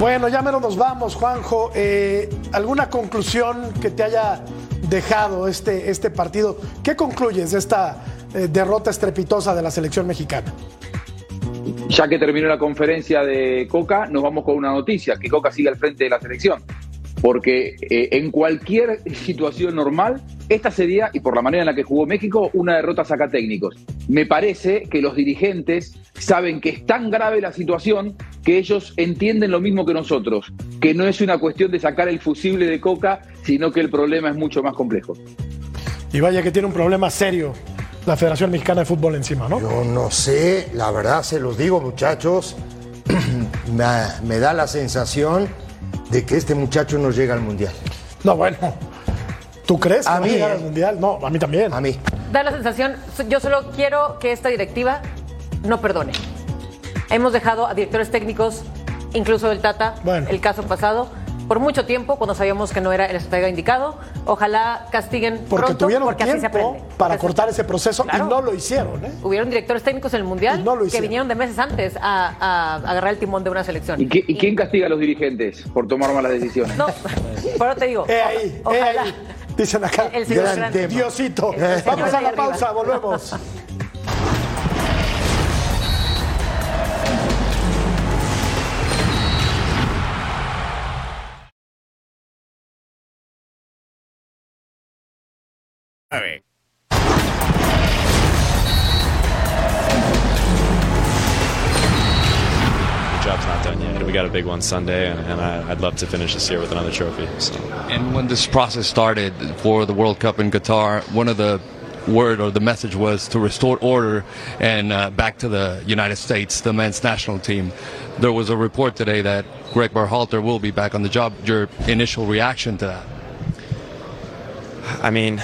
Speaker 1: Bueno, ya menos nos vamos, Juanjo. Eh, ¿Alguna conclusión que te haya dejado este, este partido? ¿Qué concluyes de esta eh, derrota estrepitosa de la selección mexicana?
Speaker 2: Ya que terminó la conferencia de Coca, nos vamos con una noticia, que Coca sigue al frente de la selección. Porque eh, en cualquier situación normal, esta sería, y por la manera en la que jugó México, una derrota saca técnicos. Me parece que los dirigentes saben que es tan grave la situación que ellos entienden lo mismo que nosotros, que no es una cuestión de sacar el fusible de Coca, sino que el problema es mucho más complejo.
Speaker 1: Y vaya que tiene un problema serio la Federación Mexicana de Fútbol encima, ¿no?
Speaker 5: Yo no sé, la verdad se los digo, muchachos. (clears throat) me, me da la sensación de que este muchacho no llega al mundial.
Speaker 1: No, bueno. ¿Tú crees que
Speaker 5: A
Speaker 1: va
Speaker 5: mí,
Speaker 1: llegar
Speaker 5: ¿eh?
Speaker 1: al Mundial? No, a mí también.
Speaker 5: A mí.
Speaker 4: Da la sensación, yo solo quiero que esta directiva no perdone. Hemos dejado a directores técnicos, incluso el Tata, el caso pasado, por mucho tiempo cuando sabíamos que no era el estratega indicado. Ojalá castiguen
Speaker 1: Porque
Speaker 4: pronto,
Speaker 1: tuvieron
Speaker 4: porque así se
Speaker 1: tiempo
Speaker 4: aprende.
Speaker 1: para
Speaker 4: Porque
Speaker 1: cortar ese proceso
Speaker 4: Claro.
Speaker 1: y no lo hicieron, ¿eh?
Speaker 4: Hubieron directores técnicos en el Mundial que vinieron de meses antes a, a agarrar el timón de una selección.
Speaker 2: ¿Y, qué- y quién castiga a los dirigentes por tomar malas decisiones?
Speaker 4: No, (laughs) pero te digo.
Speaker 1: Eh ahí, eh
Speaker 4: ojalá.
Speaker 1: ahí. Dicen acá.
Speaker 4: El- el
Speaker 1: Gran. Diosito.
Speaker 4: El- el señor
Speaker 1: Vamos a la
Speaker 4: arriba.
Speaker 1: pausa, volvemos. (laughs)
Speaker 14: The job's not done yet. We got a big one Sunday, and, and I, I'd love to finish this year with another trophy. So.
Speaker 15: And when this process started for the World Cup in Qatar, one of the word or the message was to restore order and uh, back to the United States, the men's national team. There was a report today that Greg Berhalter will be back on the job. Your initial reaction to that?
Speaker 14: I mean,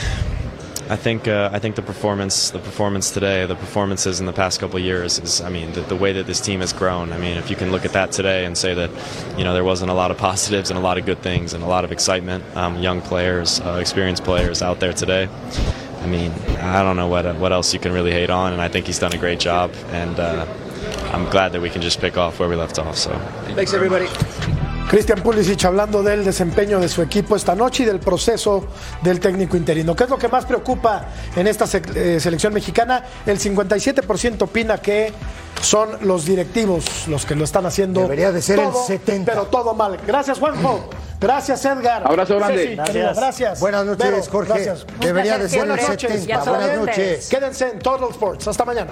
Speaker 14: I think uh, I think the performance, the performance today, the performances in the past couple years is, I mean, the, the way that this team has grown. I mean, if you can look at that today and say that, you know, there wasn't a lot of positives and a lot of good things and a lot of excitement, um, young players, uh, experienced players out there today. I mean, I don't know what what else you can really hate on, and I think he's done a great job, and uh, I'm glad that we can just pick off where we left off. So.
Speaker 13: Thanks, everybody.
Speaker 1: Cristian Pulisic hablando del desempeño de su equipo esta noche y del proceso del técnico interino. ¿Qué es lo que más preocupa en esta se- eh, selección mexicana? El 57% opina que son los directivos los que lo están haciendo.
Speaker 5: Debería de ser el
Speaker 1: todo,
Speaker 5: 70.
Speaker 1: Pero todo mal. Gracias, Juanjo. Gracias, Edgar.
Speaker 2: Abrazo grande.
Speaker 1: Ceci,
Speaker 3: Gracias.
Speaker 1: gracias.
Speaker 5: Buenas noches,
Speaker 1: Vero,
Speaker 5: Jorge.
Speaker 1: Gracias.
Speaker 5: Debería de ser el
Speaker 1: Buenas noches.
Speaker 5: 70.
Speaker 4: Ya son
Speaker 5: Buenas
Speaker 4: grandes.
Speaker 5: noches.
Speaker 1: Quédense en Total Sports. Hasta mañana.